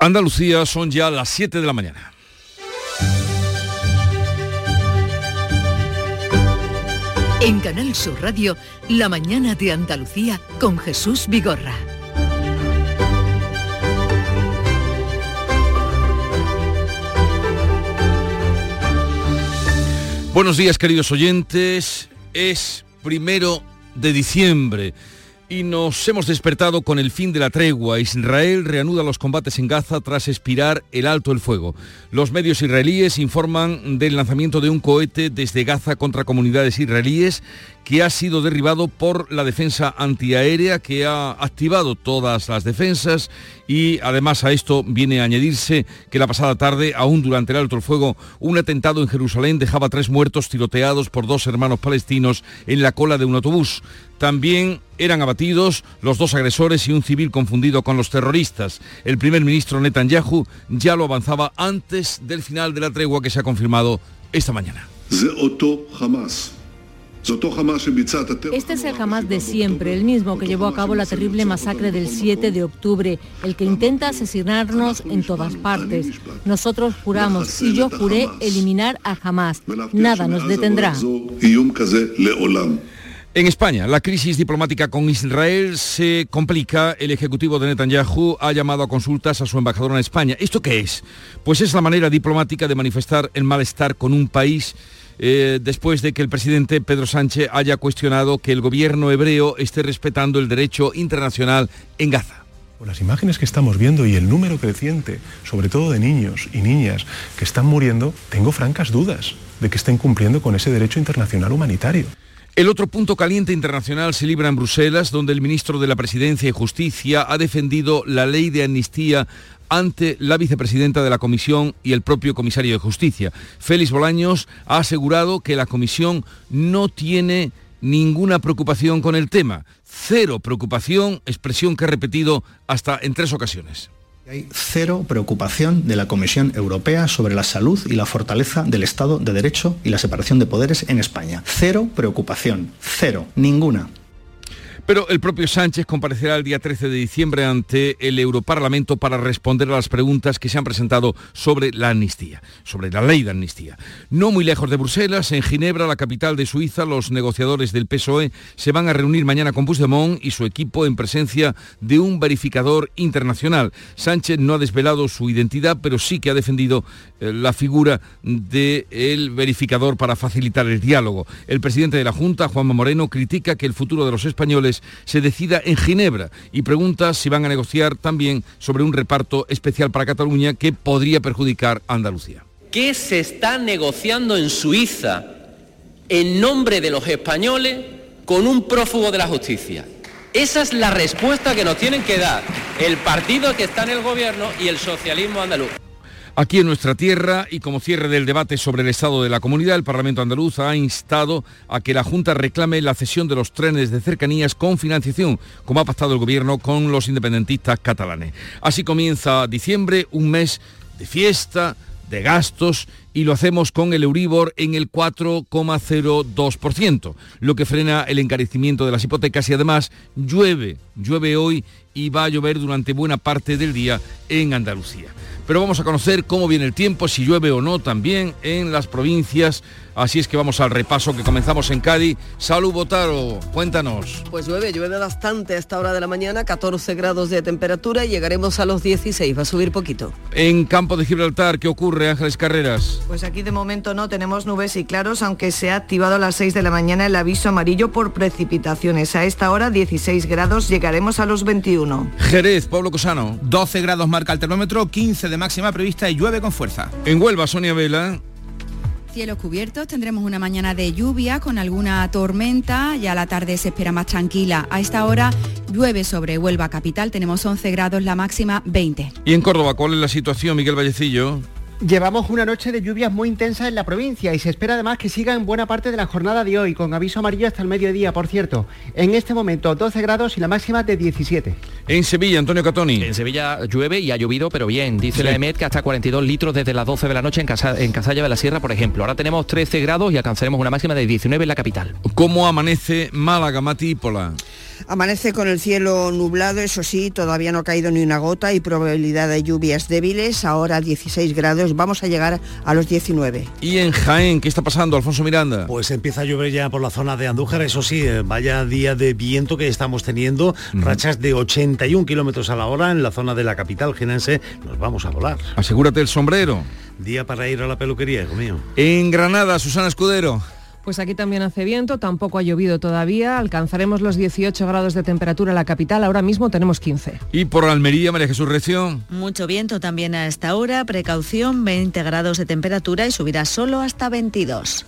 Andalucía son ya las 7 de la mañana. En Canal Sur Radio, La mañana de Andalucía con Jesús Vigorra. Buenos días queridos oyentes, es primero de diciembre y nos hemos despertado con el fin de la tregua. Israel reanuda los combates en Gaza tras expirar el alto el fuego. Los medios israelíes informan del lanzamiento de un cohete desde Gaza contra comunidades israelíes que ha sido derribado por la defensa antiaérea que ha activado todas las defensas y además a esto viene a añadirse que la pasada tarde, aún durante el alto el fuego, un atentado en Jerusalén dejaba tres muertos tiroteados por dos hermanos palestinos en la cola de un autobús. También eran abatidos los dos agresores y un civil confundido con los terroristas. El primer ministro Netanyahu ya lo avanzaba antes del final de la tregua que se ha confirmado esta mañana. Este es el Hamas de siempre, el mismo que llevó a cabo la terrible masacre del 7 de octubre, el que intenta asesinarnos en todas partes. Nosotros juramos, y yo juré eliminar a Hamas. Nada nos detendrá. En España, la crisis diplomática con Israel se complica. El ejecutivo de Netanyahu ha llamado a consultas a su embajador en España. ¿Esto qué es? Pues es la manera diplomática de manifestar el malestar con un país eh, después de que el presidente Pedro Sánchez haya cuestionado que el gobierno hebreo esté respetando el derecho internacional en Gaza. Las imágenes que estamos viendo y el número creciente, sobre todo de niños y niñas que están muriendo, tengo francas dudas de que estén cumpliendo con ese derecho internacional humanitario. El otro punto caliente internacional se libra en Bruselas, donde el ministro de la Presidencia y Justicia ha defendido la ley de amnistía ante la vicepresidenta de la Comisión y el propio comisario de Justicia. Félix Bolaños ha asegurado que la Comisión no tiene ninguna preocupación con el tema. Cero preocupación, expresión que ha repetido hasta en tres ocasiones. Hay cero preocupación de la Comisión Europea sobre la salud y la fortaleza del Estado de Derecho y la separación de poderes en España. Cero preocupación, cero, ninguna. Pero el propio Sánchez comparecerá el día 13 de diciembre ante el Europarlamento para responder a las preguntas que se han presentado sobre la amnistía, sobre la ley de amnistía. No muy lejos de Bruselas, en Ginebra, la capital de Suiza, los negociadores del PSOE se van a reunir mañana con Puigdemont y su equipo en presencia de un verificador internacional. Sánchez no ha desvelado su identidad, pero sí que ha defendido eh, la figura del verificador para facilitar el diálogo. El presidente de la Junta, Juanma Moreno, critica que el futuro de los españoles se decida en Ginebra y pregunta si van a negociar también sobre un reparto especial para Cataluña que podría perjudicar a Andalucía. ¿Qué se está negociando en Suiza en nombre de los españoles con un prófugo de la justicia? Esa es la respuesta que nos tienen que dar el partido que está en el gobierno y el socialismo andaluz. Aquí en nuestra tierra y como cierre del debate sobre el estado de la comunidad, el Parlamento andaluz ha instado a que la Junta reclame la cesión de los trenes de cercanías con financiación, como ha pactado el gobierno con los independentistas catalanes. Así comienza diciembre, un mes de fiesta, de gastos y lo hacemos con el Euribor en el 4,02%, lo que frena el encarecimiento de las hipotecas y además llueve, llueve hoy y va a llover durante buena parte del día en Andalucía pero vamos a conocer cómo viene el tiempo, si llueve o no también en las provincias. Así es que vamos al repaso que comenzamos en Cádiz. Salud Botaro, cuéntanos. Pues llueve, llueve bastante a esta hora de la mañana, 14 grados de temperatura y llegaremos a los 16, va a subir poquito. En Campo de Gibraltar, ¿qué ocurre, Ángeles Carreras? Pues aquí de momento no tenemos nubes y claros, aunque se ha activado a las 6 de la mañana el aviso amarillo por precipitaciones. A esta hora 16 grados, llegaremos a los 21. Jerez, Pablo Cosano. 12 grados marca el termómetro, 15 de máxima prevista y llueve con fuerza. En Huelva, Sonia Vela. Cielos cubiertos, tendremos una mañana de lluvia con alguna tormenta, ya la tarde se espera más tranquila. A esta hora llueve sobre Huelva capital, tenemos 11 grados, la máxima 20. ¿Y en Córdoba cuál es la situación, Miguel Vallecillo? Llevamos una noche de lluvias muy intensas en la provincia y se espera además que siga en buena parte de la jornada de hoy, con aviso amarillo hasta el mediodía, por cierto. En este momento 12 grados y la máxima de 17. En Sevilla, Antonio Catoni. En Sevilla llueve y ha llovido, pero bien. Dice la EMET que hasta 42 litros desde las 12 de la noche en, Casa, en Casalla de la Sierra, por ejemplo. Ahora tenemos 13 grados y alcanzaremos una máxima de 19 en la capital. ¿Cómo amanece Málaga, Matípola? Amanece con el cielo nublado, eso sí, todavía no ha caído ni una gota y probabilidad de lluvias débiles. Ahora 16 grados, vamos a llegar a los 19. ¿Y en Jaén qué está pasando, Alfonso Miranda? Pues empieza a llover ya por la zona de Andújar, eso sí, eh, vaya día de viento que estamos teniendo, rachas de 81 kilómetros a la hora en la zona de la capital genense. Nos vamos a volar. Asegúrate el sombrero. Día para ir a la peluquería, hijo mío. En Granada, Susana Escudero. Pues aquí también hace viento, tampoco ha llovido todavía, alcanzaremos los 18 grados de temperatura en la capital, ahora mismo tenemos 15. Y por Almería, María Jesús Recio. Mucho viento también a esta hora, precaución, 20 grados de temperatura y subirá solo hasta 22.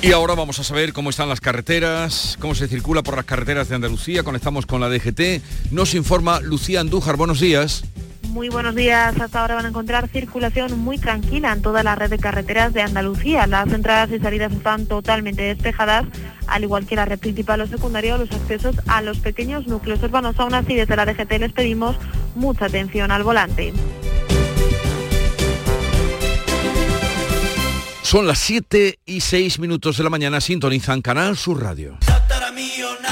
Y ahora vamos a saber cómo están las carreteras, cómo se circula por las carreteras de Andalucía. Conectamos con la DGT. Nos informa Lucía Andújar. Buenos días. Muy buenos días. Hasta ahora van a encontrar circulación muy tranquila en toda la red de carreteras de Andalucía. Las entradas y salidas están totalmente despejadas, al igual que la red principal o secundaria o los accesos a los pequeños núcleos urbanos. Aún así, desde la DGT les pedimos mucha atención al volante. Son las 7 y 6 minutos de la mañana, sintonizan Canal Sur Radio.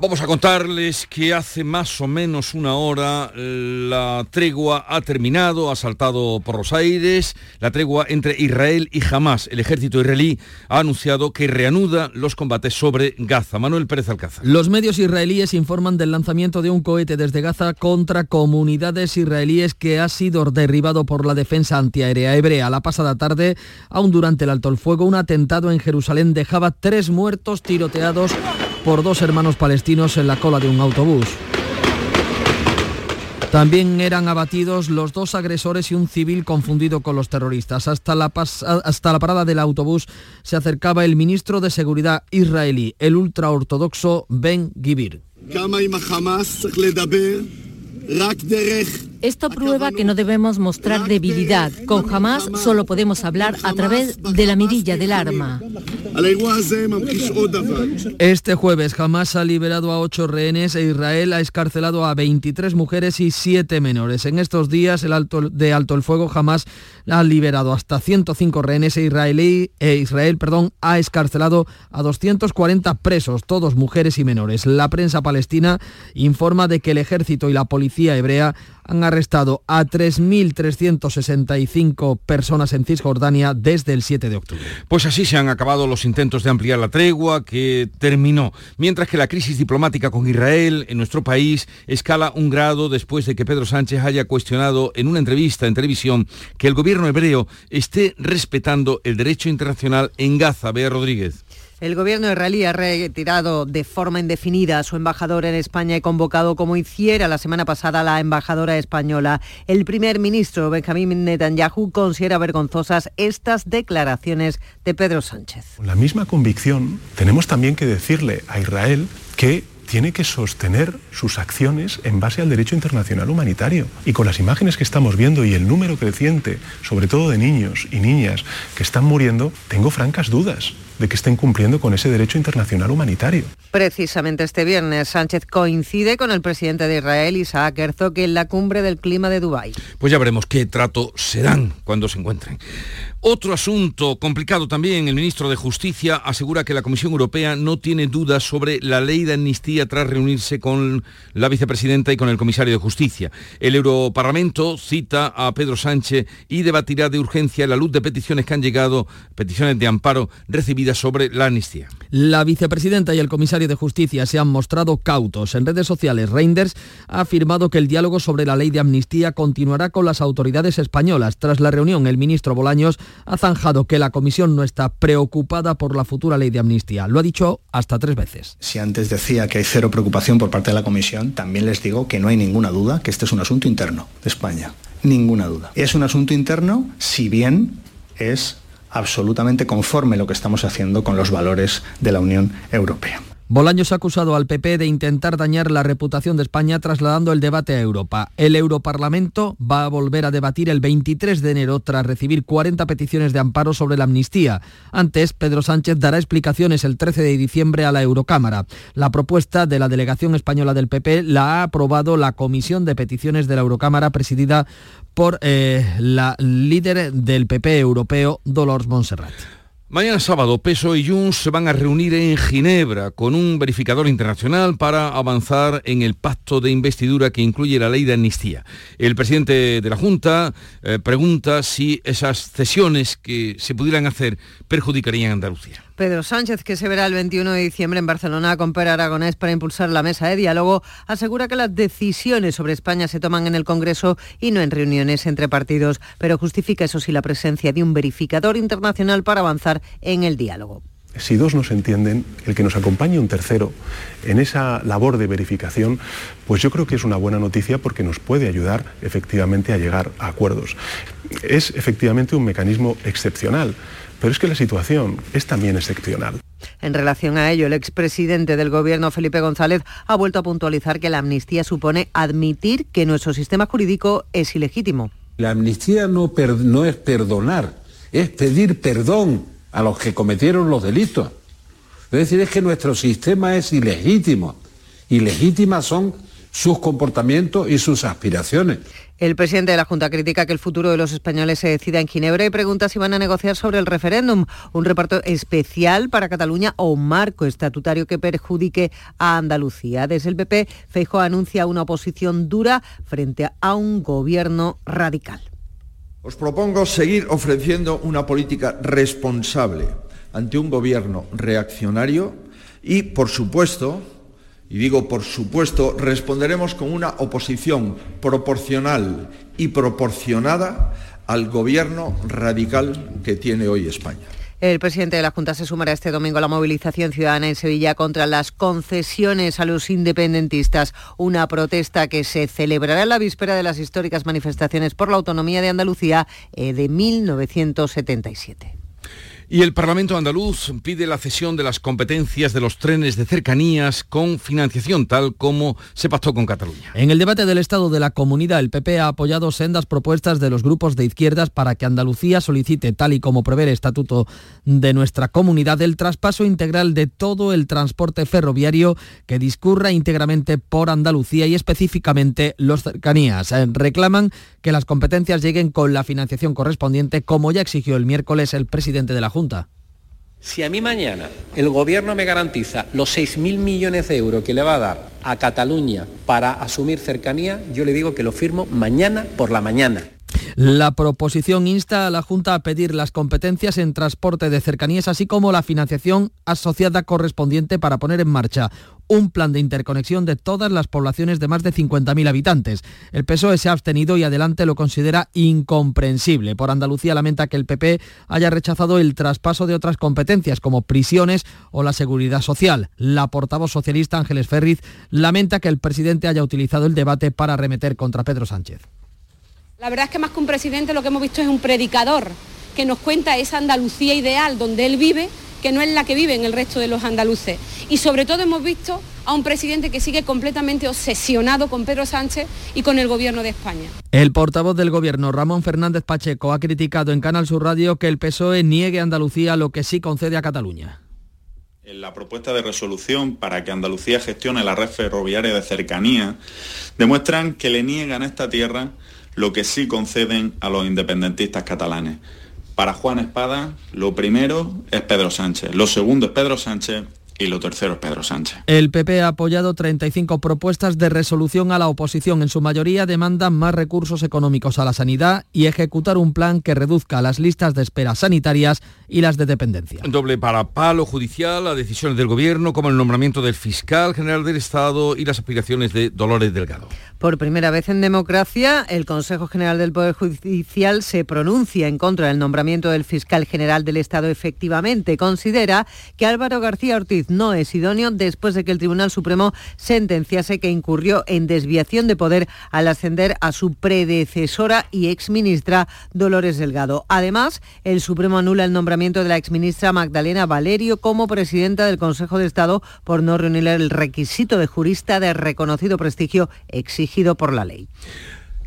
Vamos a contarles que hace más o menos una hora la tregua ha terminado, ha saltado por los aires, la tregua entre Israel y Hamas. El ejército israelí ha anunciado que reanuda los combates sobre Gaza. Manuel Pérez Alcázar. Los medios israelíes informan del lanzamiento de un cohete desde Gaza contra comunidades israelíes que ha sido derribado por la defensa antiaérea hebrea. La pasada tarde, aún durante el alto el fuego, un atentado en Jerusalén dejaba tres muertos tiroteados por dos hermanos palestinos en la cola de un autobús. También eran abatidos los dos agresores y un civil confundido con los terroristas. Hasta la, hasta la parada del autobús se acercaba el ministro de Seguridad israelí, el ultraortodoxo Ben Gibir. Esto prueba que no debemos mostrar debilidad. Con Hamas solo podemos hablar a través de la mirilla del arma. Este jueves Hamas ha liberado a ocho rehenes e Israel ha escarcelado a 23 mujeres y 7 menores. En estos días el alto, de alto el fuego Hamas ha liberado hasta 105 rehenes e, israelí, e Israel perdón, ha escarcelado a 240 presos, todos mujeres y menores. La prensa palestina informa de que el ejército y la policía hebrea han arrestado a 3.365 personas en Cisjordania desde el 7 de octubre. Pues así se han acabado los intentos de ampliar la tregua que terminó, mientras que la crisis diplomática con Israel en nuestro país escala un grado después de que Pedro Sánchez haya cuestionado en una entrevista en televisión que el gobierno hebreo esté respetando el derecho internacional en Gaza. Bea Rodríguez. El gobierno israelí ha retirado de forma indefinida a su embajador en España y convocado, como hiciera la semana pasada, la embajadora española. El primer ministro Benjamín Netanyahu considera vergonzosas estas declaraciones de Pedro Sánchez. Con la misma convicción, tenemos también que decirle a Israel que tiene que sostener sus acciones en base al derecho internacional humanitario. Y con las imágenes que estamos viendo y el número creciente, sobre todo de niños y niñas que están muriendo, tengo francas dudas de que estén cumpliendo con ese derecho internacional humanitario. Precisamente este viernes Sánchez coincide con el presidente de Israel, Isaac Herzog, en la cumbre del clima de Dubái. Pues ya veremos qué trato se dan cuando se encuentren. Otro asunto complicado también, el ministro de Justicia asegura que la Comisión Europea no tiene dudas sobre la ley de amnistía tras reunirse con la vicepresidenta y con el comisario de Justicia. El Europarlamento cita a Pedro Sánchez y debatirá de urgencia la luz de peticiones que han llegado, peticiones de amparo recibidas sobre la amnistía. La vicepresidenta y el comisario de Justicia se han mostrado cautos. En redes sociales, Reinders ha afirmado que el diálogo sobre la ley de amnistía continuará con las autoridades españolas. Tras la reunión, el ministro Bolaños ha zanjado que la comisión no está preocupada por la futura ley de amnistía. Lo ha dicho hasta tres veces. Si antes decía que hay cero preocupación por parte de la comisión, también les digo que no hay ninguna duda que este es un asunto interno de España. Ninguna duda. Es un asunto interno, si bien es absolutamente conforme lo que estamos haciendo con los valores de la Unión Europea. Bolaños ha acusado al PP de intentar dañar la reputación de España trasladando el debate a Europa. El Europarlamento va a volver a debatir el 23 de enero tras recibir 40 peticiones de amparo sobre la amnistía. Antes, Pedro Sánchez dará explicaciones el 13 de diciembre a la Eurocámara. La propuesta de la delegación española del PP la ha aprobado la Comisión de Peticiones de la Eurocámara presidida por eh, la líder del PP europeo, Dolores Montserrat. Mañana sábado, Peso y Junts se van a reunir en Ginebra con un verificador internacional para avanzar en el pacto de investidura que incluye la ley de amnistía. El presidente de la Junta eh, pregunta si esas cesiones que se pudieran hacer perjudicarían a Andalucía. Pedro Sánchez, que se verá el 21 de diciembre en Barcelona con Per Aragonés para impulsar la mesa de diálogo, asegura que las decisiones sobre España se toman en el Congreso y no en reuniones entre partidos, pero justifica eso sí la presencia de un verificador internacional para avanzar en el diálogo. Si dos no se entienden, el que nos acompañe un tercero en esa labor de verificación, pues yo creo que es una buena noticia porque nos puede ayudar efectivamente a llegar a acuerdos. Es efectivamente un mecanismo excepcional pero es que la situación es también excepcional. En relación a ello, el expresidente del Gobierno, Felipe González, ha vuelto a puntualizar que la amnistía supone admitir que nuestro sistema jurídico es ilegítimo. La amnistía no, no es perdonar, es pedir perdón a los que cometieron los delitos. Es decir, es que nuestro sistema es ilegítimo. Ilegítimas son sus comportamientos y sus aspiraciones. El presidente de la Junta critica que el futuro de los españoles se decida en Ginebra y pregunta si van a negociar sobre el referéndum, un reparto especial para Cataluña o un marco estatutario que perjudique a Andalucía. Desde el PP, Feijóo anuncia una oposición dura frente a un gobierno radical. Os propongo seguir ofreciendo una política responsable ante un gobierno reaccionario y, por supuesto, y digo, por supuesto, responderemos con una oposición proporcional y proporcionada al gobierno radical que tiene hoy España. El presidente de la Junta se sumará este domingo a la movilización ciudadana en Sevilla contra las concesiones a los independentistas, una protesta que se celebrará en la víspera de las históricas manifestaciones por la autonomía de Andalucía eh, de 1977. Y el Parlamento andaluz pide la cesión de las competencias de los trenes de cercanías con financiación, tal como se pactó con Cataluña. En el debate del Estado de la Comunidad, el PP ha apoyado sendas propuestas de los grupos de izquierdas para que Andalucía solicite, tal y como prevé el Estatuto de nuestra comunidad, el traspaso integral de todo el transporte ferroviario que discurra íntegramente por Andalucía y específicamente los cercanías. Eh, reclaman que las competencias lleguen con la financiación correspondiente, como ya exigió el miércoles el presidente de la Junta. Si a mí mañana el gobierno me garantiza los 6.000 millones de euros que le va a dar a Cataluña para asumir cercanía, yo le digo que lo firmo mañana por la mañana. La proposición insta a la Junta a pedir las competencias en transporte de cercanías, así como la financiación asociada correspondiente para poner en marcha un plan de interconexión de todas las poblaciones de más de 50.000 habitantes. El PSOE se ha abstenido y adelante lo considera incomprensible. Por Andalucía lamenta que el PP haya rechazado el traspaso de otras competencias como prisiones o la seguridad social. La portavoz socialista Ángeles Ferriz lamenta que el presidente haya utilizado el debate para arremeter contra Pedro Sánchez. La verdad es que más que un presidente lo que hemos visto es un predicador que nos cuenta esa Andalucía ideal donde él vive, que no es la que vive en el resto de los andaluces. Y sobre todo hemos visto a un presidente que sigue completamente obsesionado con Pedro Sánchez y con el gobierno de España. El portavoz del gobierno, Ramón Fernández Pacheco, ha criticado en Canal Sur Radio que el PSOE niegue a Andalucía lo que sí concede a Cataluña. En la propuesta de resolución para que Andalucía gestione la red ferroviaria de cercanía, demuestran que le niegan a esta tierra lo que sí conceden a los independentistas catalanes. Para Juan Espada, lo primero es Pedro Sánchez, lo segundo es Pedro Sánchez y lo tercero es Pedro Sánchez. El PP ha apoyado 35 propuestas de resolución a la oposición. En su mayoría demandan más recursos económicos a la sanidad y ejecutar un plan que reduzca las listas de espera sanitarias y las de dependencia. Doble para palo judicial a decisiones del Gobierno como el nombramiento del fiscal general del Estado y las aspiraciones de Dolores Delgado. Por primera vez en democracia, el Consejo General del Poder Judicial se pronuncia en contra del nombramiento del fiscal general del Estado. Efectivamente, considera que Álvaro García Ortiz no es idóneo después de que el Tribunal Supremo sentenciase que incurrió en desviación de poder al ascender a su predecesora y exministra Dolores Delgado. Además, el Supremo anula el nombramiento de la exministra Magdalena Valerio como presidenta del Consejo de Estado por no reunir el requisito de jurista de reconocido prestigio por la ley.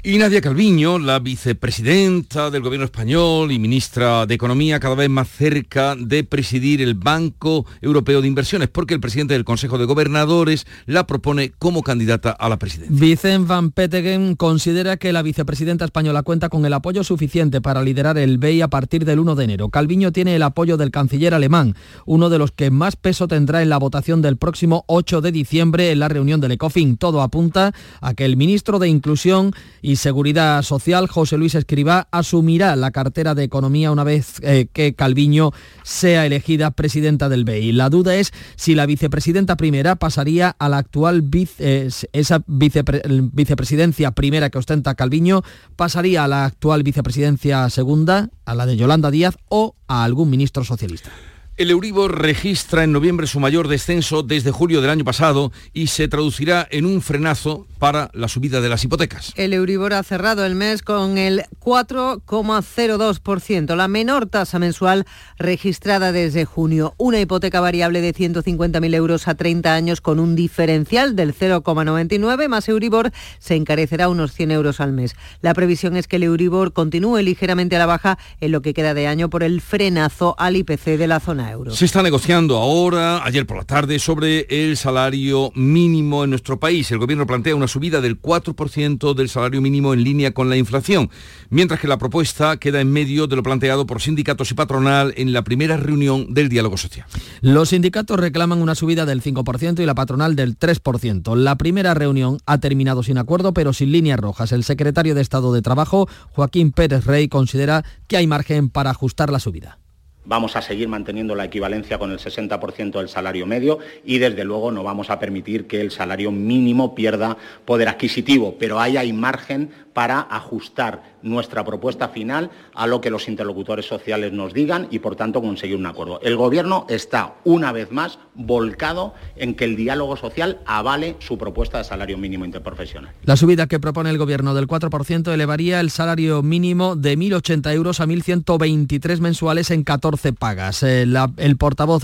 Y Nadia Calviño, la vicepresidenta del gobierno español y ministra de Economía, cada vez más cerca de presidir el Banco Europeo de Inversiones, porque el presidente del Consejo de Gobernadores la propone como candidata a la presidencia. Vicente Van Petegem considera que la vicepresidenta española cuenta con el apoyo suficiente para liderar el BEI a partir del 1 de enero. Calviño tiene el apoyo del canciller alemán, uno de los que más peso tendrá en la votación del próximo 8 de diciembre en la reunión del ECOFIN. Todo apunta a que el ministro de Inclusión y Seguridad Social, José Luis Escribá, asumirá la cartera de Economía una vez eh, que Calviño sea elegida presidenta del BEI. La duda es si la vicepresidenta primera pasaría a la actual vice, esa vicepresidencia primera que ostenta Calviño, pasaría a la actual vicepresidencia segunda, a la de Yolanda Díaz o a algún ministro socialista. El Euribor registra en noviembre su mayor descenso desde julio del año pasado y se traducirá en un frenazo para la subida de las hipotecas. El Euribor ha cerrado el mes con el 4,02%, la menor tasa mensual registrada desde junio. Una hipoteca variable de 150.000 euros a 30 años con un diferencial del 0,99 más Euribor se encarecerá unos 100 euros al mes. La previsión es que el Euribor continúe ligeramente a la baja en lo que queda de año por el frenazo al IPC de la zona se está negociando ahora, ayer por la tarde, sobre el salario mínimo en nuestro país. El gobierno plantea una subida del 4% del salario mínimo en línea con la inflación, mientras que la propuesta queda en medio de lo planteado por sindicatos y patronal en la primera reunión del diálogo social. Los sindicatos reclaman una subida del 5% y la patronal del 3%. La primera reunión ha terminado sin acuerdo, pero sin líneas rojas. El secretario de Estado de Trabajo, Joaquín Pérez Rey, considera que hay margen para ajustar la subida. Vamos a seguir manteniendo la equivalencia con el 60% del salario medio y desde luego no vamos a permitir que el salario mínimo pierda poder adquisitivo, pero ahí hay margen para ajustar nuestra propuesta final a lo que los interlocutores sociales nos digan y por tanto conseguir un acuerdo. El Gobierno está una vez más volcado en que el diálogo social avale su propuesta de salario mínimo interprofesional. La subida que propone el Gobierno del 4% elevaría el salario mínimo de 1.080 euros a 1.123 mensuales en 14 pagas. Eh, el portavoz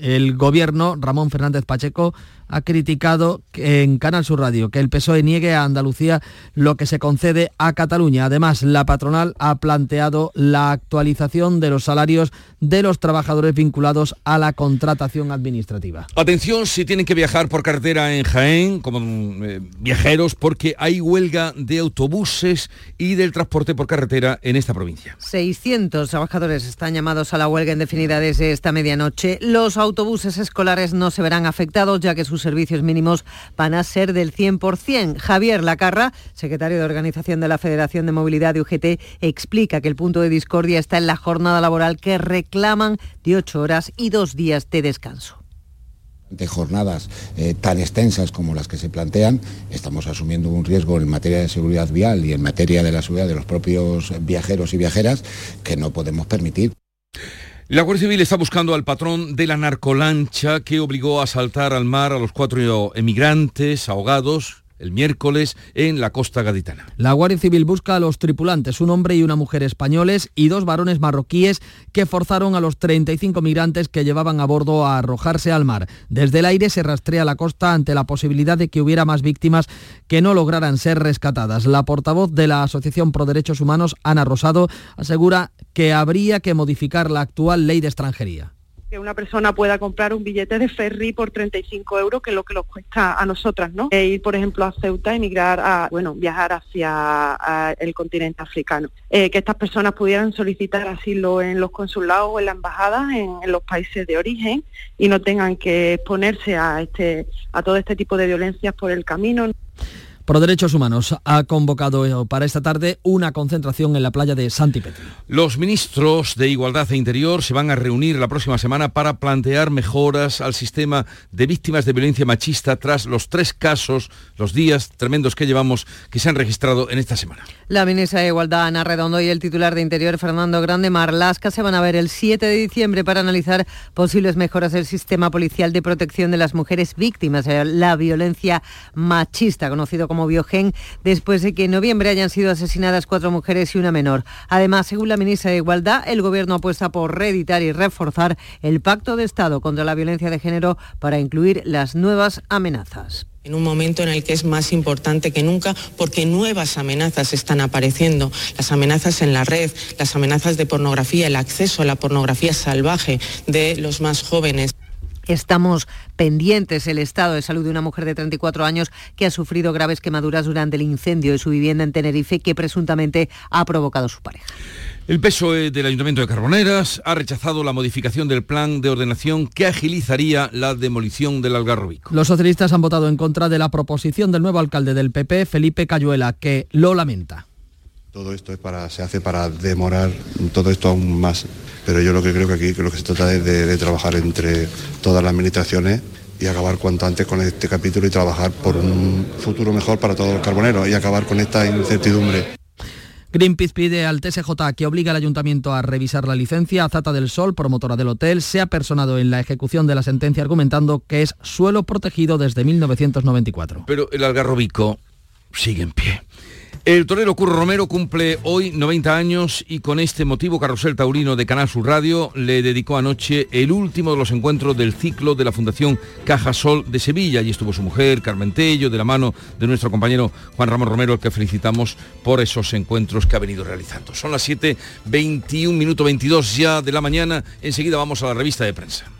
del Gobierno, Ramón Fernández Pacheco, ha criticado en Canal Sur Radio que el PSOE niegue a Andalucía lo que se concede a Cataluña. Además, la patronal ha planteado la actualización de los salarios de los trabajadores vinculados a la contratación administrativa. Atención si tienen que viajar por carretera en Jaén como eh, viajeros porque hay huelga de autobuses y del transporte por carretera en esta provincia. 600 trabajadores están llamados a la huelga indefinida desde esta medianoche. Los autobuses escolares no se verán afectados ya que sus servicios mínimos van a ser del 100%. Javier Lacarra, secretario de Organización de la Federación de Movilidad de UGT, explica que el punto de discordia está en la jornada laboral que reclaman de ocho horas y dos días de descanso de jornadas eh, tan extensas como las que se plantean, estamos asumiendo un riesgo en materia de seguridad vial y en materia de la seguridad de los propios viajeros y viajeras que no podemos permitir. La Guardia Civil está buscando al patrón de la narcolancha que obligó a saltar al mar a los cuatro emigrantes ahogados el miércoles en la costa gaditana. La Guardia Civil busca a los tripulantes, un hombre y una mujer españoles y dos varones marroquíes que forzaron a los 35 migrantes que llevaban a bordo a arrojarse al mar. Desde el aire se rastrea la costa ante la posibilidad de que hubiera más víctimas que no lograran ser rescatadas. La portavoz de la Asociación Pro Derechos Humanos, Ana Rosado, asegura que habría que modificar la actual ley de extranjería que una persona pueda comprar un billete de ferry por 35 euros, que es lo que nos cuesta a nosotras, ¿no? E ir, por ejemplo, a Ceuta, emigrar a, bueno, viajar hacia el continente africano. Eh, que estas personas pudieran solicitar asilo en los consulados o en la embajada en, en, los países de origen y no tengan que exponerse a este a todo este tipo de violencias por el camino. Por Derechos Humanos ha convocado para esta tarde una concentración en la playa de Santipetri. Los ministros de Igualdad e Interior se van a reunir la próxima semana para plantear mejoras al sistema de víctimas de violencia machista tras los tres casos, los días tremendos que llevamos, que se han registrado en esta semana. La ministra de Igualdad, Ana Redondo, y el titular de Interior, Fernando Grande Marlasca, se van a ver el 7 de diciembre para analizar posibles mejoras del sistema policial de protección de las mujeres víctimas de la violencia machista, conocido como Biogen, después de que en noviembre hayan sido asesinadas cuatro mujeres y una menor. Además, según la ministra de Igualdad, el Gobierno apuesta por reeditar y reforzar el Pacto de Estado contra la Violencia de Género para incluir las nuevas amenazas en un momento en el que es más importante que nunca porque nuevas amenazas están apareciendo, las amenazas en la red, las amenazas de pornografía, el acceso a la pornografía salvaje de los más jóvenes. Estamos pendientes el estado de salud de una mujer de 34 años que ha sufrido graves quemaduras durante el incendio de su vivienda en Tenerife que presuntamente ha provocado su pareja. El PSOE del Ayuntamiento de Carboneras ha rechazado la modificación del plan de ordenación que agilizaría la demolición del Algarrobico. Los socialistas han votado en contra de la proposición del nuevo alcalde del PP, Felipe Cayuela, que lo lamenta. Todo esto es para, se hace para demorar todo esto aún más. Pero yo lo que creo que aquí que lo que se trata es de, de trabajar entre todas las administraciones y acabar cuanto antes con este capítulo y trabajar por un futuro mejor para todos los carboneros y acabar con esta incertidumbre. Greenpeace pide al TSJ que obligue al ayuntamiento a revisar la licencia. Azata del Sol, promotora del hotel, se ha personado en la ejecución de la sentencia argumentando que es suelo protegido desde 1994. Pero el algarrobico sigue en pie. El torero Curro Romero cumple hoy 90 años y con este motivo Carrusel Taurino de Canal Sur Radio le dedicó anoche el último de los encuentros del ciclo de la Fundación Caja Sol de Sevilla. Allí estuvo su mujer, Carmen Tello, de la mano de nuestro compañero Juan Ramón Romero, al que felicitamos por esos encuentros que ha venido realizando. Son las 7, 21 minuto 22 ya de la mañana. Enseguida vamos a la revista de prensa.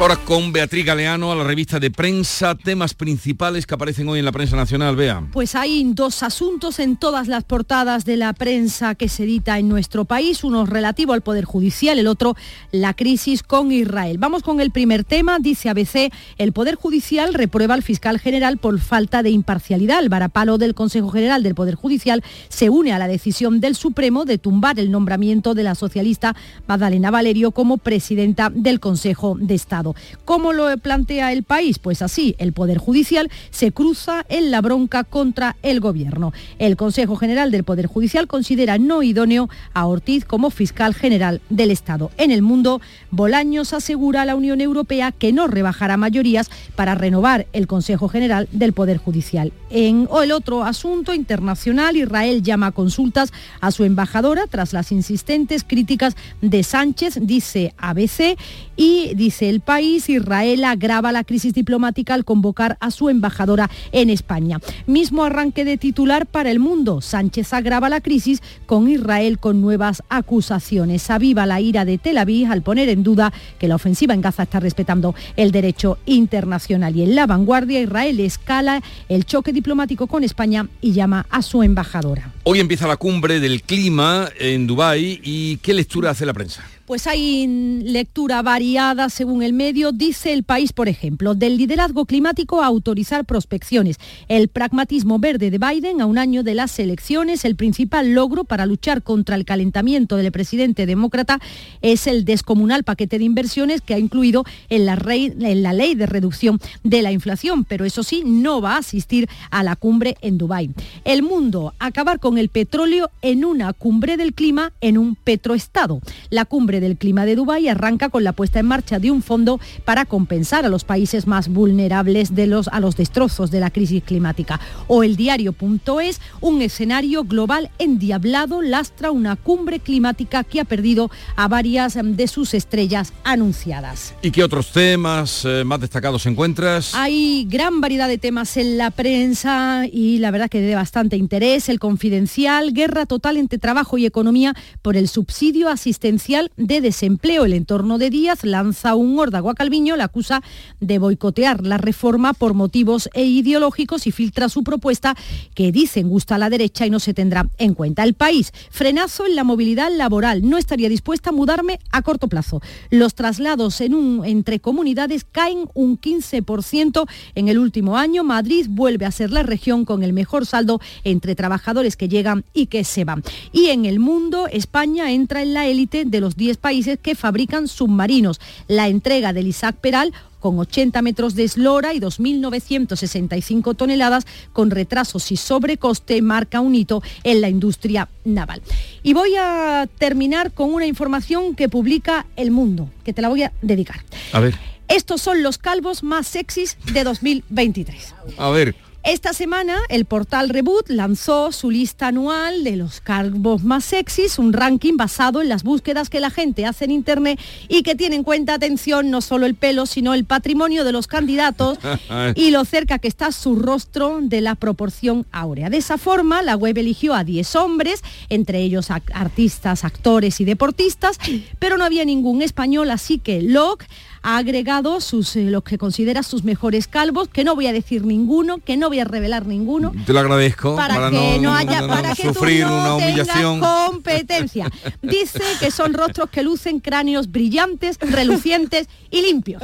Ahora con Beatriz Galeano a la revista de prensa, temas principales que aparecen hoy en la prensa nacional, vean. Pues hay dos asuntos en todas las portadas de la prensa que se edita en nuestro país, uno relativo al Poder Judicial, el otro la crisis con Israel. Vamos con el primer tema, dice ABC, el Poder Judicial reprueba al fiscal general por falta de imparcialidad. El varapalo del Consejo General del Poder Judicial se une a la decisión del Supremo de tumbar el nombramiento de la socialista Magdalena Valerio como presidenta del Consejo de Estado. ¿Cómo lo plantea el país? Pues así, el Poder Judicial se cruza en la bronca contra el Gobierno. El Consejo General del Poder Judicial considera no idóneo a Ortiz como fiscal general del Estado. En el mundo, Bolaños asegura a la Unión Europea que no rebajará mayorías para renovar el Consejo General del Poder Judicial. En el otro asunto internacional, Israel llama a consultas a su embajadora tras las insistentes críticas de Sánchez, dice ABC, y dice el país Israel agrava la crisis diplomática al convocar a su embajadora en España. Mismo arranque de titular para el mundo. Sánchez agrava la crisis con Israel con nuevas acusaciones. Aviva la ira de Tel Aviv al poner en duda que la ofensiva en Gaza está respetando el derecho internacional. Y en la vanguardia, Israel escala el choque diplomático con España y llama a su embajadora. Hoy empieza la cumbre del clima en Dubái y ¿qué lectura hace la prensa? Pues hay lectura variada según el medio. Dice el país, por ejemplo, del liderazgo climático a autorizar prospecciones. El pragmatismo verde de Biden a un año de las elecciones, el principal logro para luchar contra el calentamiento del presidente demócrata es el descomunal paquete de inversiones que ha incluido en la, ley de reducción de la inflación, pero eso sí, no va a asistir a la cumbre en Dubái. El mundo, acabar con el petróleo en una cumbre del clima en un petroestado. La cumbre del Clima de Dubái arranca con la puesta en marcha de un fondo para compensar a los países más vulnerables de los, a los destrozos de la crisis climática. O el diario.es, un escenario global endiablado lastra una cumbre climática que ha perdido a varias de sus estrellas anunciadas. ¿Y qué otros temas eh, más destacados encuentras? Hay gran variedad de temas en la prensa y la verdad que de bastante interés. El confidencial, guerra total entre trabajo y economía por el subsidio asistencial de desempleo. El entorno de Díaz lanza un órdago a Calviño, la acusa de boicotear la reforma por motivos e ideológicos y filtra su propuesta que dicen gusta a la derecha y no se tendrá en cuenta. El país, frenazo en la movilidad laboral. No estaría dispuesta a mudarme a corto plazo. Los traslados en un, entre comunidades caen un 15% en el último año. Madrid vuelve a ser la región con el mejor saldo entre trabajadores que llegan y que se van. Y en el mundo, España entra en la élite de los 10 países que fabrican submarinos. La entrega del Isaac Peral con 80 metros de eslora y 2.965 toneladas, con retrasos y sobrecoste, marca un hito en la industria naval. Y voy a terminar con una información que publica El Mundo, que te la voy a dedicar. A ver. Estos son los calvos más sexys de 2023. A ver. Esta semana el portal Reboot lanzó su lista anual de los calvos más sexys, un ranking basado en las búsquedas que la gente hace en Internet y que tiene en cuenta, atención, no solo el pelo, sino el patrimonio de los candidatos y lo cerca que está su rostro de la proporción áurea. De esa forma, la web eligió a 10 hombres, entre ellos artistas, actores y deportistas, pero no había ningún español, así que Locke ha agregado sus, eh, los que considera sus mejores calvos, que no voy a decir ninguno, que no voy a revelar ninguno. Te lo agradezco. Para, que no, haya, para que sufrir tú no una humillación. competencia. Dice que son rostros que lucen cráneos brillantes, relucientes y limpios.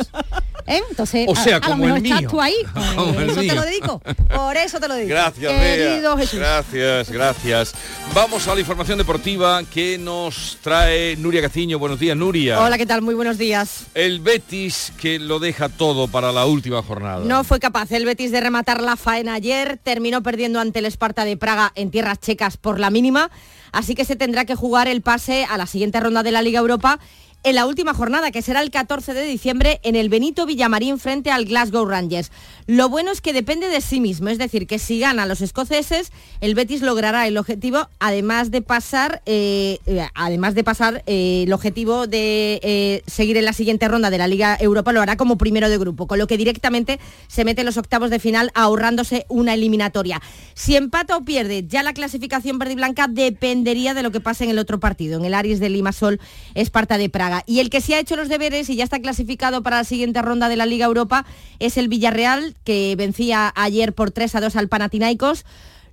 ¿Eh? Entonces, o sea, a, a como lo el mejor mío. estás tú ahí. Por Como el eso te mío. lo dedico. Por eso te lo digo. Gracias, Querido Bea. Jesús. Gracias, gracias. Vamos a la información deportiva que nos trae Nuria Caciño. Buenos días, Nuria. Hola, ¿qué tal? Muy buenos días. El Betis que lo deja todo para la última jornada. No fue capaz el Betis de rematar la faena ayer, terminó perdiendo ante el Esparta de Praga en tierras checas por la mínima, así que se tendrá que jugar el pase a la siguiente ronda de la Liga Europa en la última jornada, que será el 14 de diciembre en el Benito Villamarín frente al Glasgow Rangers. Lo bueno es que depende de sí mismo, es decir, que si gana los escoceses, el Betis logrará el objetivo, además de pasar, eh, eh, además de pasar eh, el objetivo de seguir en la siguiente ronda de la Liga Europa, lo hará como primero de grupo, con lo que directamente se mete en los octavos de final ahorrándose una eliminatoria. Si empata o pierde, ya la clasificación verde y blanca dependería de lo que pase en el otro partido, en el Aris de Limasol, Esparta de Praga. Y el que sí ha hecho los deberes y ya está clasificado para la siguiente ronda de la Liga Europa es el Villarreal, que vencía ayer por 3 a 2 al Panathinaikos.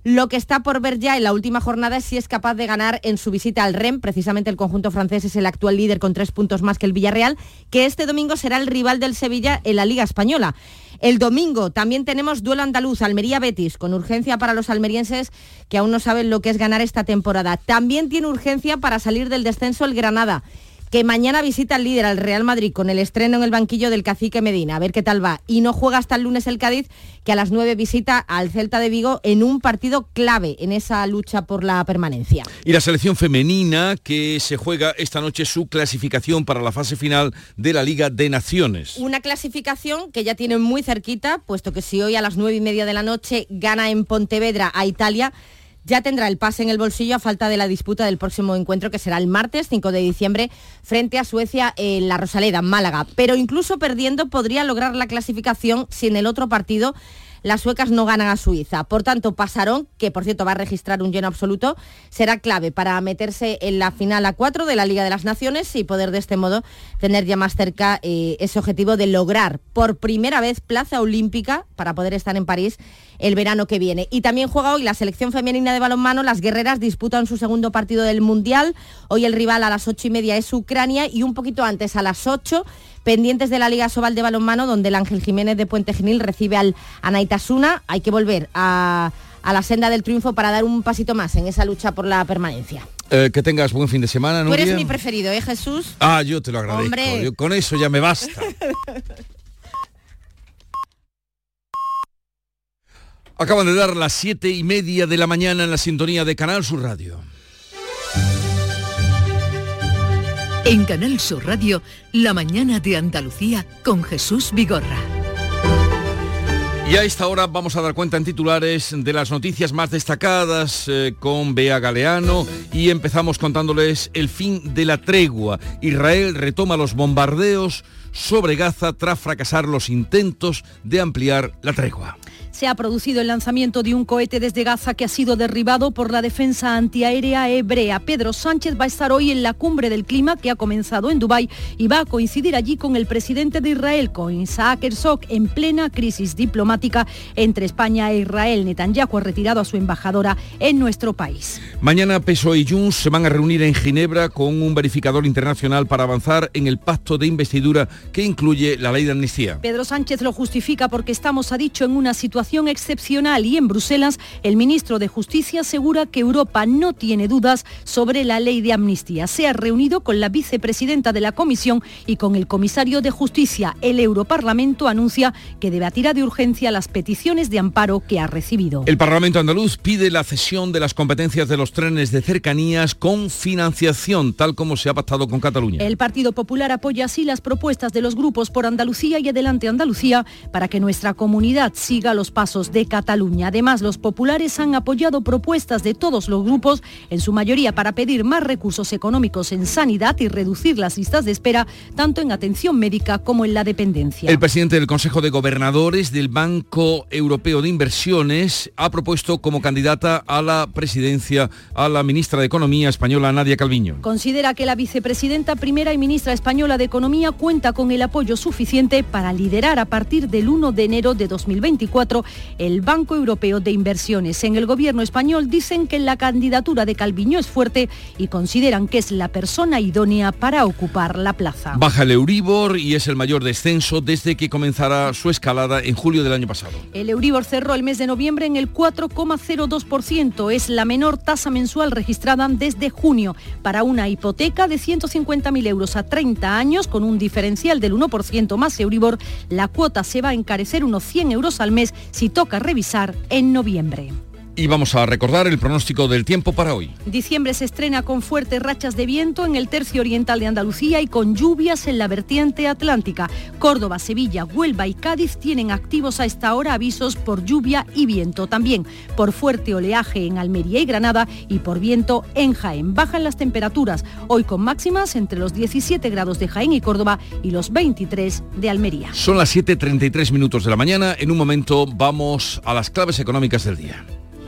Lo que está por ver ya en la última jornada es si es capaz de ganar en su visita al REM. Precisamente el conjunto francés es el actual líder con tres puntos más que el Villarreal, que este domingo será el rival del Sevilla en la Liga Española. El domingo también tenemos duelo andaluz, Almería-Betis, con urgencia para los almerienses que aún no saben lo que es ganar esta temporada. También tiene urgencia para salir del descenso el Granada que mañana visita al líder, al Real Madrid, con el estreno en el banquillo del cacique Medina, a ver qué tal va. Y no juega hasta el lunes el Cádiz, que a las 9 visita al Celta de Vigo en un partido clave en esa lucha por la permanencia. Y la selección femenina que se juega esta noche su clasificación para la fase final de la Liga de Naciones. Una clasificación que ya tiene muy cerquita, puesto que si hoy a las 9 y media de la noche gana en Pontevedra a Italia, ya tendrá el pase en el bolsillo a falta de la disputa del próximo encuentro que será el martes 5 de diciembre frente a Suecia en la Rosaleda, Málaga. Pero incluso perdiendo podría lograr la clasificación si en el otro partido las suecas no ganan a Suiza. Por tanto, Pasarón, que por cierto va a registrar un lleno absoluto, será clave para meterse en la final a 4 de la Liga de las Naciones y poder de este modo tener ya más cerca eh, ese objetivo de lograr por primera vez plaza olímpica para poder estar en París el verano que viene. Y también juega hoy la selección femenina de balonmano. Las guerreras disputan su segundo partido del Mundial. Hoy el rival a las ocho y media es Ucrania y un poquito antes a las 8 pendientes de la Liga Sobal de Balonmano, donde el Ángel Jiménez de Puente Genil recibe al Anaitasuna. Hay que volver a, la senda del triunfo para dar un pasito más en esa lucha por la permanencia. Eh, que tengas buen fin de semana, Tú eres mi preferido, ¿eh, Jesús? Ah, yo te lo agradezco. con eso ya me basta. Acaban de dar las siete y media de la mañana en la sintonía de Canal Sur Radio. En Canal Sur Radio, La mañana de Andalucía con Jesús Vigorra. Y a esta hora vamos a dar cuenta en titulares de las noticias más destacadas eh, con Bea Galeano y empezamos contándoles el fin de la tregua. Israel retoma los bombardeos sobre Gaza tras fracasar los intentos de ampliar la tregua se ha producido el lanzamiento de un cohete desde Gaza que ha sido derribado por la defensa antiaérea hebrea. Pedro Sánchez va a estar hoy en la cumbre del clima que ha comenzado en Dubái y va a coincidir allí con el presidente de Israel, con Isaac Herzog, en plena crisis diplomática entre España e Israel. Netanyahu ha retirado a su embajadora en nuestro país. Mañana PSOE y Junts se van a reunir en Ginebra con un verificador internacional para avanzar en el pacto de investidura que incluye la ley de amnistía. Pedro Sánchez lo justifica porque estamos, ha dicho, en una situación excepcional y en Bruselas el ministro de Justicia asegura que Europa no tiene dudas sobre la ley de amnistía. Se ha reunido con la vicepresidenta de la Comisión y con el comisario de Justicia. El Europarlamento anuncia que debatirá de urgencia las peticiones de amparo que ha recibido. El Parlamento andaluz pide la cesión de las competencias de los trenes de cercanías con financiación, tal como se ha pactado con Cataluña. El Partido Popular apoya así las propuestas de los grupos por Andalucía y Adelante Andalucía para que nuestra comunidad siga los pasos de Cataluña. Además, los populares han apoyado propuestas de todos los grupos, en su mayoría para pedir más recursos económicos en sanidad y reducir las listas de espera, tanto en atención médica como en la dependencia. El presidente del Consejo de Gobernadores del Banco Europeo de Inversiones ha propuesto como candidata a la presidencia a la ministra de Economía española, Nadia Calviño. Considera que la vicepresidenta primera y ministra española de Economía cuenta con el apoyo suficiente para liderar a partir del 1 de enero de 2024 el Banco Europeo de Inversiones. En el gobierno español dicen que la candidatura de Calviño es fuerte y consideran que es la persona idónea para ocupar la plaza. Baja el Euribor y es el mayor descenso desde que comenzara su escalada en julio del año pasado. El Euribor cerró el mes de noviembre en el 4,02%. Es la menor tasa mensual registrada desde junio para una hipoteca de 150.000 euros a 30 años con un diferencial del 1% más Euribor. La cuota se va a encarecer unos 100 euros al mes si toca revisar en noviembre. Y vamos a recordar el pronóstico del tiempo para hoy. Diciembre se estrena con fuertes rachas de viento en el tercio oriental de Andalucía y con lluvias en la vertiente atlántica. Córdoba, Sevilla, Huelva y Cádiz tienen activos a esta hora avisos por lluvia y viento. También por fuerte oleaje en Almería y Granada y por viento en Jaén. Bajan las temperaturas, hoy con máximas entre los 17 grados de Jaén y Córdoba y los 23 de Almería. Son las 7.33 minutos de la mañana. En un momento vamos a las claves económicas del día.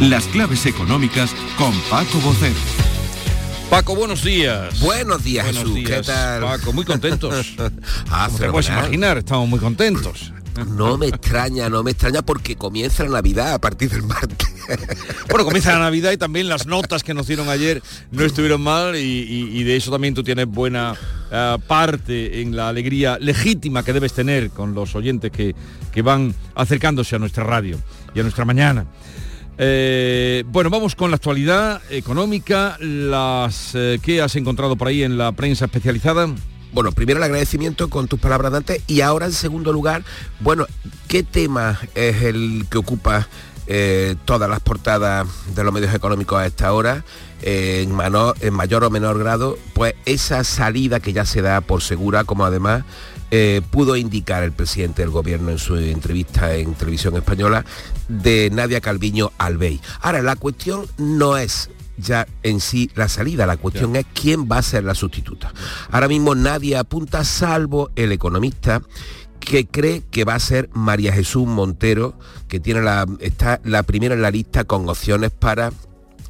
Las claves económicas con Paco Bocero. Paco, buenos días. Buenos días, buenos Jesús. Días, ¿Qué tal? Paco, muy contentos. ah, Como te puedes imaginar, estamos muy contentos. No me extraña, no me extraña porque comienza la Navidad a partir del martes. bueno, comienza la Navidad y también las notas que nos dieron ayer no estuvieron mal y, y, y de eso también tú tienes buena uh, parte en la alegría legítima que debes tener con los oyentes que, que van acercándose a nuestra radio y a nuestra mañana. Eh, bueno, vamos con la actualidad económica, las eh, que has encontrado por ahí en la prensa especializada. Bueno, primero el agradecimiento con tus palabras de antes y ahora en segundo lugar, bueno, ¿qué tema es el que ocupa eh, todas las portadas de los medios económicos a esta hora? En mayor o menor grado, pues esa salida que ya se da por segura, como además eh, pudo indicar el presidente del gobierno en su entrevista en televisión española de Nadia Calviño al BEI. Ahora, la cuestión no es ya en sí la salida, la cuestión yeah. es quién va a ser la sustituta. Ahora mismo nadie apunta, salvo el economista que cree que va a ser María Jesús Montero, que tiene la, está la primera en la lista con opciones para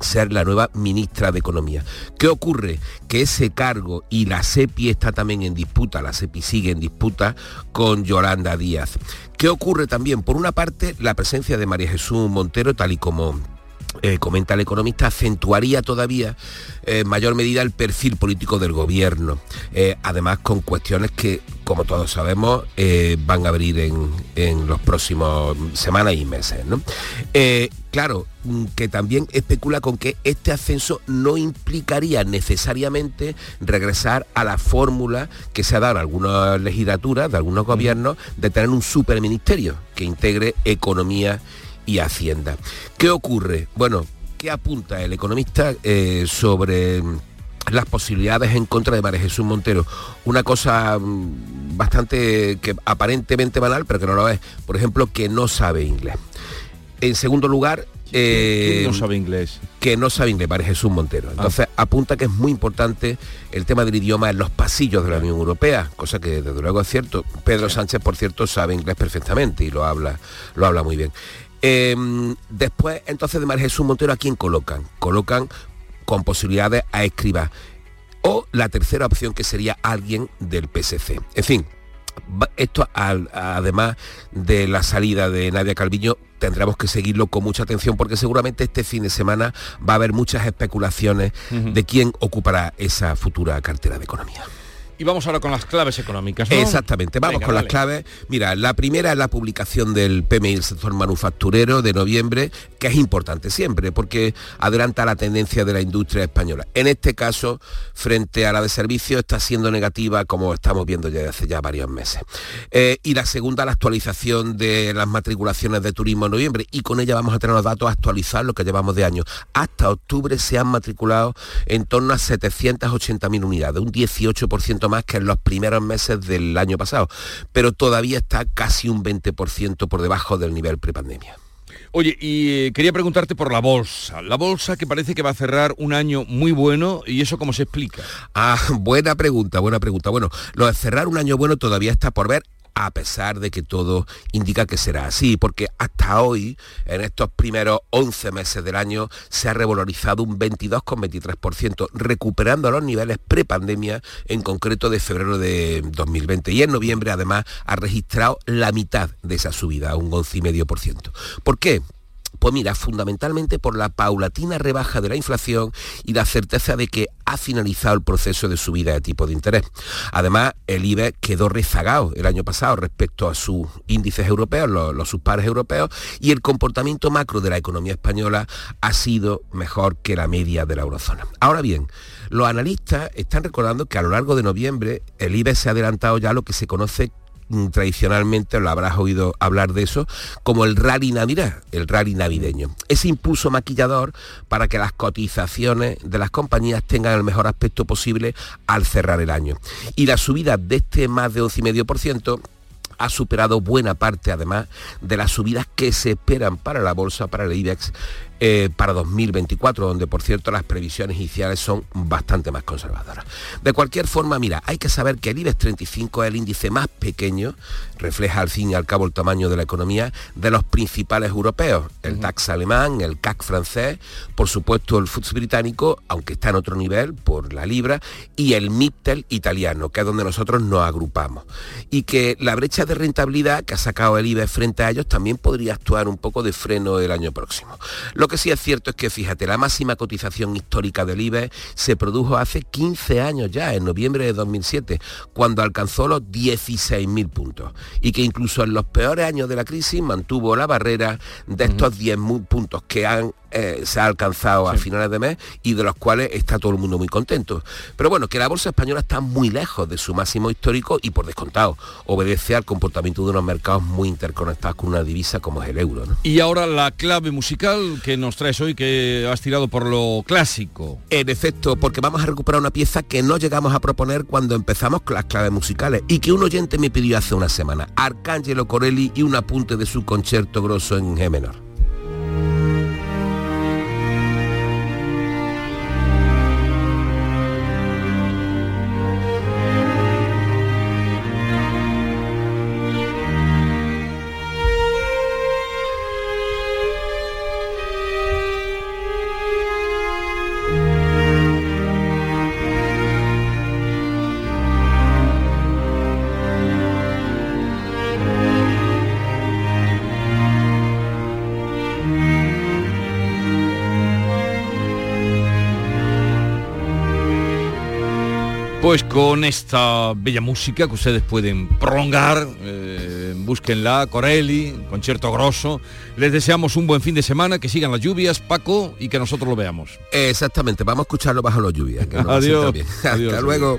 ser la nueva ministra de Economía. ¿Qué ocurre? Que ese cargo y la SEPI está también en disputa, la SEPI sigue en disputa con Yolanda Díaz. ¿Qué ocurre también? Por una parte, la presencia de María Jesús Montero, tal y como eh, comenta el economista, acentuaría todavía en eh, mayor medida el perfil político del gobierno, eh, además con cuestiones que, como todos sabemos, eh, van a abrir en, en, los próximos semanas y meses. ¿no? claro, que también especula con que este ascenso no implicaría necesariamente regresar a la fórmula que se ha dado en algunas legislaturas, de algunos gobiernos, de tener un superministerio que integre economía y Hacienda. ¿Qué ocurre? Bueno, ¿qué apunta el economista eh, sobre las posibilidades en contra de María Jesús Montero? Una cosa bastante que aparentemente banal, pero que no lo es. Por ejemplo, que no sabe inglés. En segundo lugar, eh, no sabe inglés? Que no sabe inglés, María Jesús Montero. Entonces ah. apunta que es muy importante el tema del idioma en los pasillos de la Unión Europea, cosa que desde luego es cierto. Pedro sí. Sánchez, por cierto, sabe inglés perfectamente y lo habla, lo habla muy bien. Eh, después, entonces, de María Jesús Montero, ¿a quién colocan? Colocan con posibilidades a escriba. O la tercera opción que sería alguien del PSC. En fin, esto al, además de la salida de Nadia Calviño tendremos que seguirlo con mucha atención porque seguramente este fin de semana va a haber muchas especulaciones uh -huh. de quién ocupará esa futura cartera de economía. Y vamos ahora con las claves económicas. ¿no? Exactamente, vamos Venga, con las claves. Mira, la primera es la publicación del PMI del sector manufacturero de noviembre, que es importante siempre, porque adelanta la tendencia de la industria española. En este caso, frente a la de servicios, está siendo negativa, como estamos viendo ya desde hace ya varios meses. Eh, y la segunda, la actualización de las matriculaciones de turismo en noviembre, y con ella vamos a tener los datos actualizados, lo que llevamos de año. Hasta octubre se han matriculado en torno a 780.000 unidades, un 18% más que en los primeros meses del año pasado, pero todavía está casi un 20% por debajo del nivel prepandemia. Oye, y eh, quería preguntarte por la bolsa. La bolsa que parece que va a cerrar un año muy bueno, ¿y eso cómo se explica? Ah, buena pregunta, buena pregunta. Bueno, lo de cerrar un año bueno todavía está por ver a pesar de que todo indica que será así, porque hasta hoy, en estos primeros 11 meses del año, se ha revalorizado un 22,23%, recuperando los niveles prepandemia, en concreto de febrero de 2020. Y en noviembre, además, ha registrado la mitad de esa subida, un 11,5%. ¿Por qué? Pues mira, fundamentalmente por la paulatina rebaja de la inflación y la certeza de que ha finalizado el proceso de subida de tipo de interés. Además, el IBEX quedó rezagado el año pasado respecto a sus índices europeos, los, los europeos, y el comportamiento macro de la economía española ha sido mejor que la media de la eurozona. Ahora bien, los analistas están recordando que a lo largo de noviembre el IBEX se ha adelantado ya a lo que se conoce tradicionalmente, lo habrás oído hablar de eso, como el rally navidad, el rally navideño. Ese impulso maquillador para que las cotizaciones de las compañías tengan el mejor aspecto posible al cerrar el año. Y la subida de este más de 11,5% ha superado buena parte además de las subidas que se esperan para la bolsa, para el IBEX eh, para 2024, donde por cierto las previsiones iniciales son bastante más conservadoras. De cualquier forma, mira, hay que saber que el IBEX 35 es el índice más pequeño, refleja al fin y al cabo el tamaño de la economía de los principales europeos, el DAX alemán, el CAC francés, por supuesto el FTSE británico, aunque está en otro nivel por la libra, y el MIPTEL italiano, que es donde nosotros nos agrupamos. Y que la brecha de rentabilidad que ha sacado el IBEX frente a ellos también podría actuar un poco de freno el año próximo. Lo que sí es cierto es que, fíjate, la máxima cotización histórica del IBEX se produjo hace 15 años ya, en noviembre de 2007, cuando alcanzó los 16.000 puntos. Y que incluso en los peores años de la crisis mantuvo la barrera de estos 10.000 puntos que han eh, se ha alcanzado a finales de mes y de los cuales está todo el mundo muy contento. Pero bueno, que la bolsa española está muy lejos de su máximo histórico y por descontado obedece al comportamiento de unos mercados muy interconectados con una divisa como es el euro. Y ahora la clave musical que nos traes hoy, que has tirado por lo clásico. En efecto, porque vamos a recuperar una pieza que no llegamos a proponer cuando empezamos con las claves musicales y que un oyente me pidió hace una semana, Arcángelo Corelli y un apunte de su concierto grosso en G menor. Con esta bella música que ustedes pueden prolongar, eh, búsquenla, Corelli, concierto grosso. Les deseamos un buen fin de semana, que sigan las lluvias, Paco, y que nosotros lo veamos. Exactamente, vamos a escucharlo bajo las lluvias. Que adiós, Hasta luego.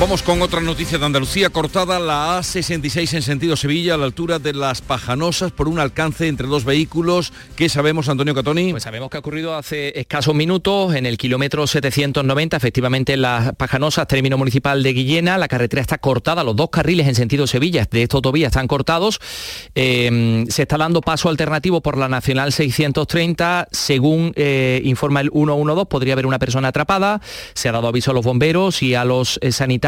Vamos con otra noticia de Andalucía. Cortada la A66 en sentido Sevilla a la altura de Las Pajanosas por un alcance entre dos vehículos. ¿Qué sabemos, Antonio Catoni? Pues sabemos que ha ocurrido hace escasos minutos en el kilómetro 790, efectivamente en Las Pajanosas, término municipal de Guillena. La carretera está cortada, los dos carriles en sentido Sevilla de esta autovía están cortados. Eh, se está dando paso alternativo por la Nacional 630. Según eh, informa el 112, podría haber una persona atrapada. Se ha dado aviso a los bomberos y a los eh, sanitarios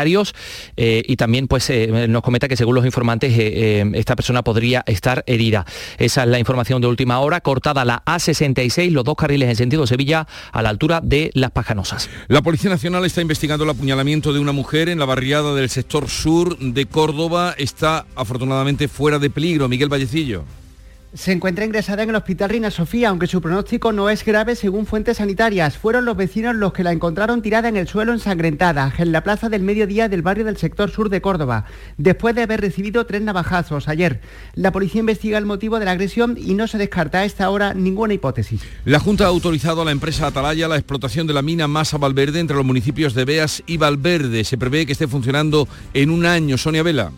eh, y también pues eh, nos comenta que según los informantes eh, esta persona podría estar herida. Esa es la información de última hora, cortada la A66, los dos carriles en sentido Sevilla a la altura de Las Pajanosas. La Policía Nacional está investigando el apuñalamiento de una mujer en la barriada del sector sur de Córdoba. Está afortunadamente fuera de peligro. Miguel Vallecillo. Se encuentra ingresada en el Hospital Reina Sofía, aunque su pronóstico no es grave según fuentes sanitarias. Fueron los vecinos los que la encontraron tirada en el suelo ensangrentada, en la plaza del mediodía del barrio del sector sur de Córdoba, después de haber recibido tres navajazos ayer. La policía investiga el motivo de la agresión y no se descarta a esta hora ninguna hipótesis. La Junta ha autorizado a la empresa Atalaya la explotación de la mina Masa Valverde entre los municipios de Beas y Valverde. Se prevé que esté funcionando en un año. Sonia Vela.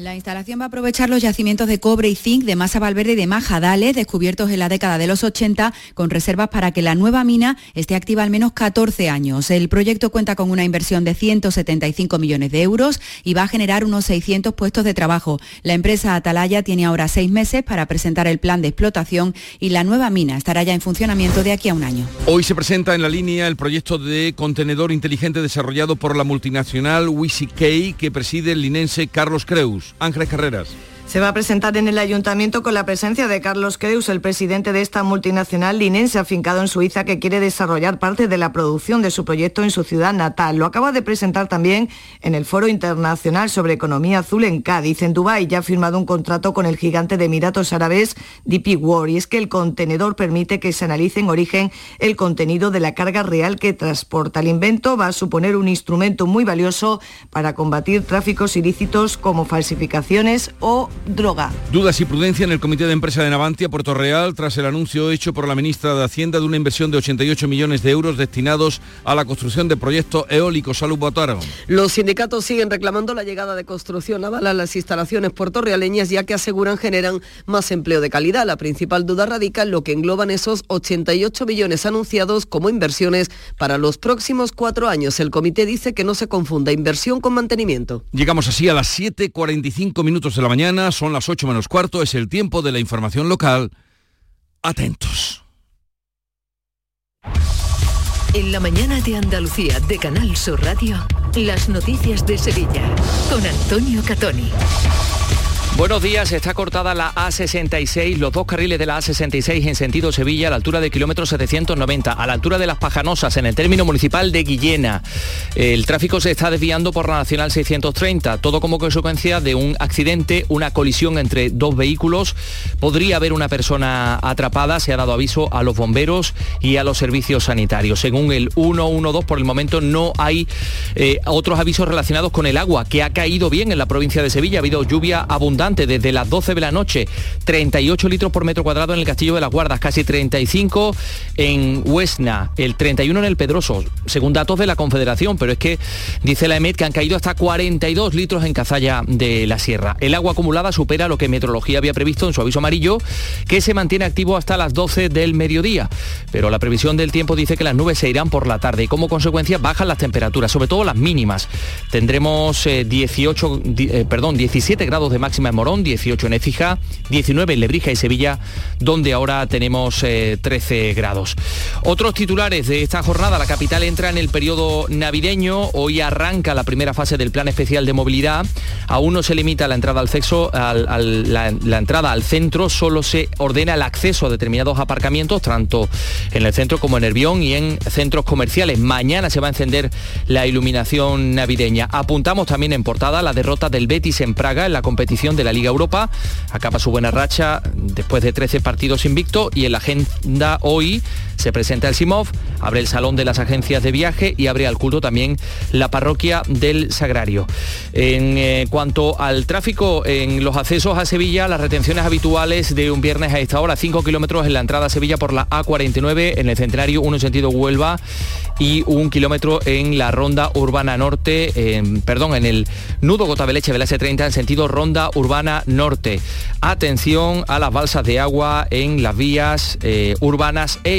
La instalación va a aprovechar los yacimientos de cobre y zinc de Masa Valverde y de Majadales, descubiertos en la década de los 80, con reservas para que la nueva mina esté activa al menos 14 años. El proyecto cuenta con una inversión de 175 millones de euros y va a generar unos 600 puestos de trabajo. La empresa Atalaya tiene ahora seis meses para presentar el plan de explotación y la nueva mina estará ya en funcionamiento de aquí a un año. Hoy se presenta en la línea el proyecto de contenedor inteligente desarrollado por la multinacional WisiK que preside el linense Carlos Creus. Ángeles Carreras. Se va a presentar en el ayuntamiento con la presencia de Carlos Creus, el presidente de esta multinacional linense afincado en Suiza que quiere desarrollar parte de la producción de su proyecto en su ciudad natal. Lo acaba de presentar también en el Foro Internacional sobre Economía Azul en Cádiz. En Dubái ya ha firmado un contrato con el gigante de Emiratos Árabes DP World y es que el contenedor permite que se analice en origen el contenido de la carga real que transporta. El invento va a suponer un instrumento muy valioso para combatir tráficos ilícitos como falsificaciones o droga. Dudas y prudencia en el Comité de Empresa de Navantia, Puerto Real, tras el anuncio hecho por la ministra de Hacienda de una inversión de 88 millones de euros destinados a la construcción de proyectos eólicos. Salud, Botaro. Los sindicatos siguen reclamando la llegada de construcción naval a las instalaciones puertorrealeñas, ya que aseguran generan más empleo de calidad. La principal duda radica en lo que engloban esos 88 millones anunciados como inversiones para los próximos cuatro años. El comité dice que no se confunda inversión con mantenimiento. Llegamos así a las 7.45 minutos de la mañana son las 8 menos cuarto, es el tiempo de la información local. Atentos. En la mañana de Andalucía de Canal Sur Radio, las noticias de Sevilla con Antonio Catoni. Buenos días, está cortada la A66, los dos carriles de la A66 en sentido Sevilla a la altura de kilómetro 790, a la altura de las Pajanosas, en el término municipal de Guillena. El tráfico se está desviando por la Nacional 630, todo como consecuencia de un accidente, una colisión entre dos vehículos. Podría haber una persona atrapada, se ha dado aviso a los bomberos y a los servicios sanitarios. Según el 112, por el momento no hay eh, otros avisos relacionados con el agua, que ha caído bien en la provincia de Sevilla, ha habido lluvia abundante desde las 12 de la noche, 38 litros por metro cuadrado en el Castillo de las Guardas, casi 35 en Huesna, el 31 en el Pedroso, según datos de la Confederación, pero es que dice la EMET que han caído hasta 42 litros en Cazalla de la Sierra. El agua acumulada supera lo que Meteorología había previsto en su aviso amarillo, que se mantiene activo hasta las 12 del mediodía. Pero la previsión del tiempo dice que las nubes se irán por la tarde y como consecuencia bajan las temperaturas, sobre todo las mínimas. Tendremos 18, eh, eh, perdón, 17 grados de máxima en Morón, 18 en Écija, 19 en Lebrija y Sevilla, donde ahora tenemos 13 eh, grados. Otros titulares de esta jornada, la capital entra en el periodo navideño, hoy arranca la primera fase del plan especial de movilidad, aún no se limita la entrada al sexo, la, entrada al centro, solo se ordena el acceso a determinados aparcamientos, tanto en el centro como en Nervión y en centros comerciales. Mañana se va a encender la iluminación navideña. Apuntamos también en portada la derrota del Betis en Praga en la competición de la Liga Europa. Acaba su buena racha después de 13 partidos invicto y en la agenda hoy se presenta el Simov, abre el Salón de las Agencias de Viaje y abre al culto también la parroquia del Sagrario. En eh, cuanto al tráfico en los accesos a Sevilla, las retenciones habituales de un viernes a esta hora, 5 kilómetros en la entrada a Sevilla por la A49, en el Centenario, uno en sentido Huelva y un kilómetro en la ronda urbana norte, perdón, en el nudo Gotabeleche de la S30 en sentido ronda urbana norte. Atención a las balsas de agua en las vías eh, urbanas e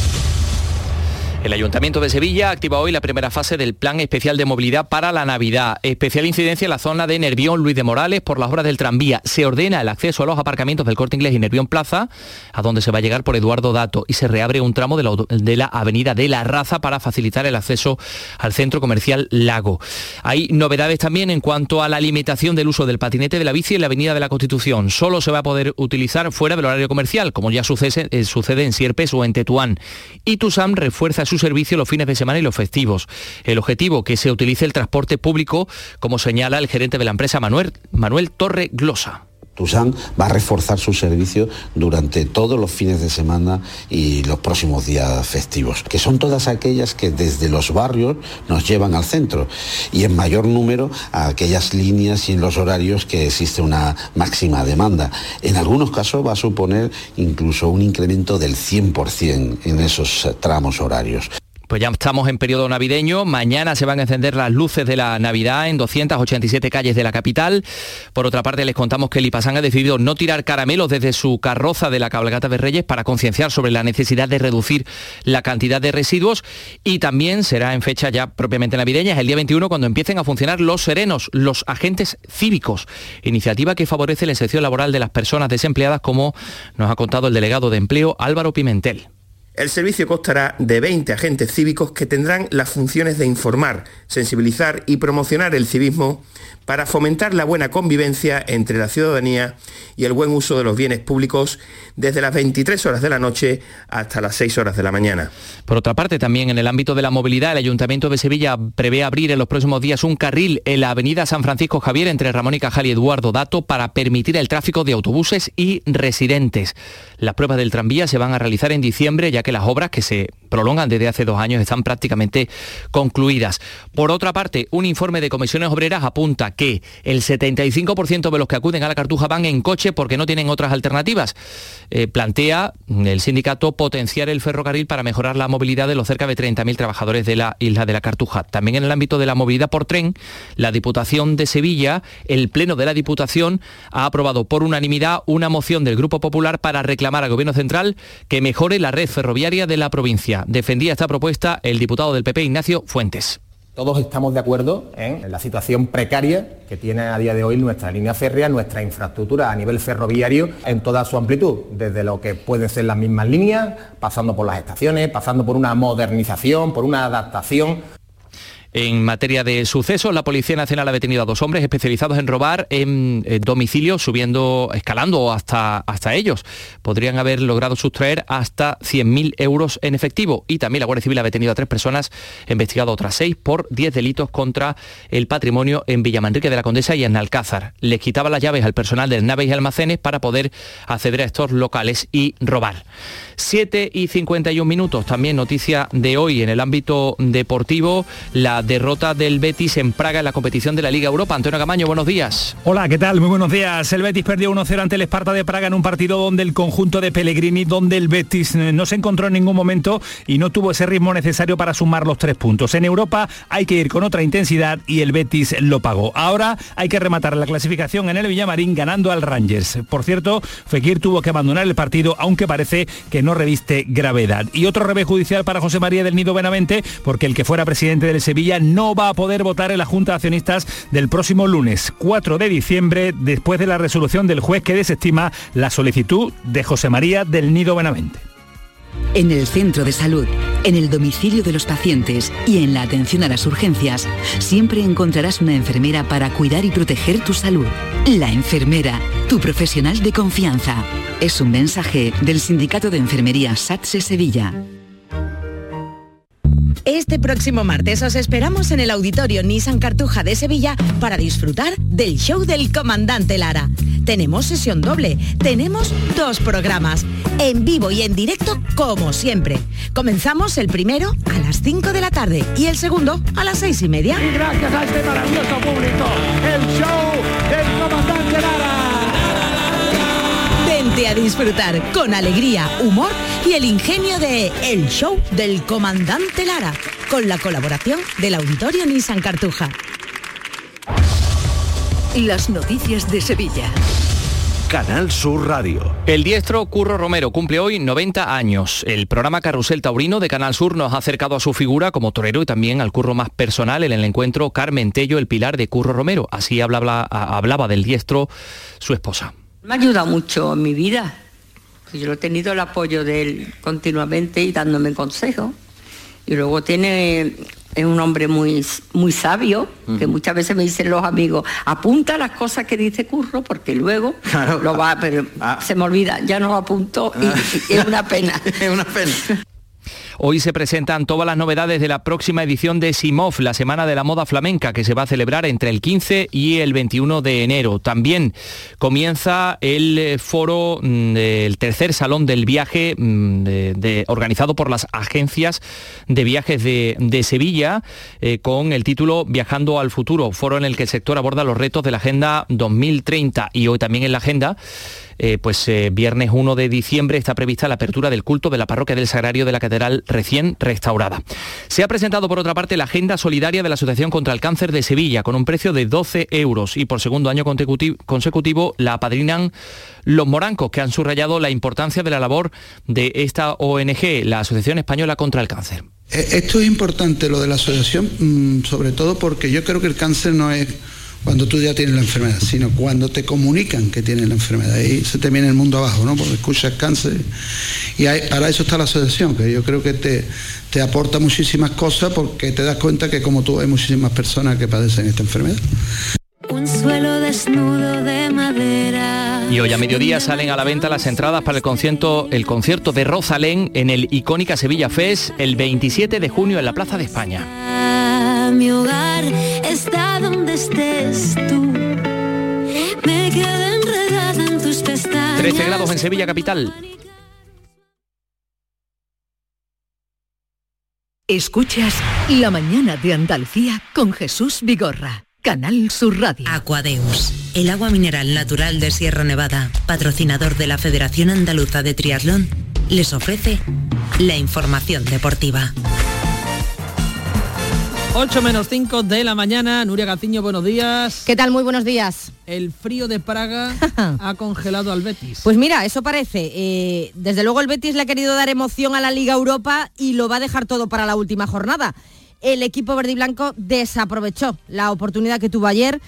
El Ayuntamiento de Sevilla activa hoy la primera fase del Plan Especial de Movilidad para la Navidad. Especial incidencia en la zona de Nervión Luis de Morales por las obras del tranvía. Se ordena el acceso a los aparcamientos del Corte Inglés y Nervión Plaza, a donde se va a llegar por Eduardo Dato, y se reabre un tramo de la, Avenida de la Raza para facilitar el acceso al centro comercial Lago. Hay novedades también en cuanto a la limitación del uso del patinete de la bici en la Avenida de la Constitución. Solo se va a poder utilizar fuera del horario comercial, como ya sucede, eh, sucede en Sierpes o en Tetuán. Y Tusam refuerza su servicio los fines de semana y los festivos. El objetivo, que se utilice el transporte público, como señala el gerente de la empresa Manuel, Manuel Torre Glosa. Tusan va a reforzar su servicio durante todos los fines de semana y los próximos días festivos, que son todas aquellas que desde los barrios nos llevan al centro y en mayor número a aquellas líneas y en los horarios que existe una máxima demanda. En algunos casos va a suponer incluso un incremento del 100% en esos tramos horarios. Pues ya estamos en periodo navideño. Mañana se van a encender las luces de la Navidad en 287 calles de la capital. Por otra parte, les contamos que el Ipasán ha decidido no tirar caramelos desde su carroza de la cabalgata de Reyes para concienciar sobre la necesidad de reducir la cantidad de residuos. Y también será en fecha ya propiamente navideña, el día 21, cuando empiecen a funcionar los serenos, los agentes cívicos. Iniciativa que favorece la inserción laboral de las personas desempleadas, como nos ha contado el delegado de empleo Álvaro Pimentel. El servicio constará de 20 agentes cívicos que tendrán las funciones de informar, sensibilizar y promocionar el civismo para fomentar la buena convivencia entre la ciudadanía y el buen uso de los bienes públicos desde las 23 horas de la noche hasta las 6 horas de la mañana. Por otra parte, también en el ámbito de la movilidad, el Ayuntamiento de Sevilla prevé abrir en los próximos días un carril en la avenida San Francisco Javier entre Ramón y Cajal y Eduardo Dato para permitir el tráfico de autobuses y residentes. Las pruebas del tranvía se van a realizar en diciembre, ya que las obras que se prolongan desde hace dos años están prácticamente concluidas. Por otra parte, un informe de comisiones obreras apunta que el 75% de los que acuden a la cartuja van en coche porque no tienen otras alternativas. Eh, plantea el sindicato potenciar el ferrocarril para mejorar la movilidad de los cerca de 30.000 trabajadores de la isla de la Cartuja. También en el ámbito de la movilidad por tren, la Diputación de Sevilla, el Pleno de la Diputación, ha aprobado por unanimidad una moción del Grupo Popular para reclamar al Gobierno Central que mejore la red ferroviaria de la provincia. Defendía esta propuesta el diputado del PP, Ignacio Fuentes. Todos estamos de acuerdo en la situación precaria que tiene a día de hoy nuestra línea férrea, nuestra infraestructura a nivel ferroviario en toda su amplitud, desde lo que pueden ser las mismas líneas, pasando por las estaciones, pasando por una modernización, por una adaptación en materia de sucesos, la Policía Nacional ha detenido a dos hombres especializados en robar en domicilio, subiendo, escalando hasta, hasta ellos. Podrían haber logrado sustraer hasta 100.000 euros en efectivo. Y también la Guardia Civil ha detenido a tres personas, investigado otras seis por 10 delitos contra el patrimonio en Villamanrique de la Condesa y en Alcázar. Les quitaba las llaves al personal de naves y almacenes para poder acceder a estos locales y robar. 7 y 51 minutos. También noticia de hoy en el ámbito deportivo, la derrota del Betis en Praga en la competición de la Liga Europa. Antonio Camaño, buenos días. Hola, ¿qué tal? Muy buenos días. El Betis perdió 1-0 ante el Esparta de Praga en un partido donde el conjunto de Pellegrini, donde el Betis eh, no se encontró en ningún momento y no tuvo ese ritmo necesario para sumar los tres puntos. En Europa hay que ir con otra intensidad y el Betis lo pagó. Ahora hay que rematar la clasificación en el Villamarín ganando al Rangers. Por cierto, Fekir tuvo que abandonar el partido, aunque parece que no reviste gravedad. Y otro revés judicial para José María del Nido Benavente, porque el que fuera presidente del Sevilla no va a poder votar en la Junta de Accionistas del próximo lunes 4 de diciembre, después de la resolución del juez que desestima la solicitud de José María del Nido Benavente. En el centro de salud, en el domicilio de los pacientes y en la atención a las urgencias, siempre encontrarás una enfermera para cuidar y proteger tu salud. La enfermera, tu profesional de confianza. Es un mensaje del Sindicato de Enfermería SATSE Sevilla. Este próximo martes os esperamos en el auditorio Nissan Cartuja de Sevilla para disfrutar del show del comandante Lara. Tenemos sesión doble, tenemos dos programas, en vivo y en directo como siempre. Comenzamos el primero a las 5 de la tarde y el segundo a las seis y media. Y gracias a este maravilloso público, el show del comandante Lara. Vente a disfrutar con alegría, humor y el ingenio de El Show del Comandante Lara, con la colaboración del Auditorio Nissan Cartuja. Las noticias de Sevilla. Canal Sur Radio. El diestro Curro Romero cumple hoy 90 años. El programa Carrusel Taurino de Canal Sur nos ha acercado a su figura como torero y también al curro más personal en el encuentro Carmen Tello, el pilar de Curro Romero. Así hablaba, hablaba del diestro su esposa. Me ha ayudado mucho en mi vida. Yo he tenido el apoyo de él continuamente y dándome consejos. Y luego tiene es un hombre muy, muy sabio, que muchas veces me dicen los amigos, apunta las cosas que dice Curro, porque luego lo va, pero se me olvida, ya no lo apunto y, y es una pena. es una pena. Hoy se presentan todas las novedades de la próxima edición de SIMOF, la Semana de la Moda Flamenca, que se va a celebrar entre el 15 y el 21 de enero. También comienza el eh, foro mm, del tercer Salón del Viaje mm, organizado por las agencias de viajes de, Sevilla, eh, con el título Viajando al Futuro, foro en el que el sector aborda los retos de la Agenda 2030 y hoy también en la agenda eh, pues viernes 1 de diciembre está prevista la apertura del culto de la parroquia del Sagrario de la Catedral recién restaurada. Se ha presentado por otra parte la agenda solidaria de la Asociación contra el Cáncer de Sevilla con un precio de 12 euros y por segundo año consecutivo la apadrinan los morancos que han subrayado la importancia de la labor de esta ONG, la Asociación Española contra el Cáncer. Eh, esto es importante, lo de la asociación, mm, sobre todo porque yo creo que el cáncer no es cuando tú ya tienes la enfermedad, sino cuando te comunican que tienes la enfermedad. Y se te viene el mundo abajo, ¿no? Porque escuchas cáncer. Y para eso está la asociación, que yo creo que te, te aporta muchísimas cosas porque te das cuenta que como tú hay muchísimas personas que padecen esta enfermedad. Un suelo desnudo de madera. Y hoy a mediodía salen a la venta las entradas para el concierto, el concierto de Rosalén en el icónica Sevilla Fest el 27 de junio en la Plaza de España. Mi hogar estés tú. Me quedé enredada en tus pestañas. 13 grados en Sevilla capital. Escuchas La mañana de Andalucía con Jesús Vigorra. Canal Sur Radio. Aquadeus, el agua mineral natural de Sierra Nevada, patrocinador de la Federación Andaluza de Triatlón, les ofrece la información deportiva. 8 menos 5 de la mañana. Nuria Gaciño, buenos días. ¿Qué tal? Muy buenos días. El frío de Praga ha congelado al Betis. Pues mira, eso parece. Eh, desde luego el Betis le ha querido dar emoción a la Liga Europa y lo va a dejar todo para la última jornada el equipo verde y blanco desaprovechó la oportunidad que tuvo ayer.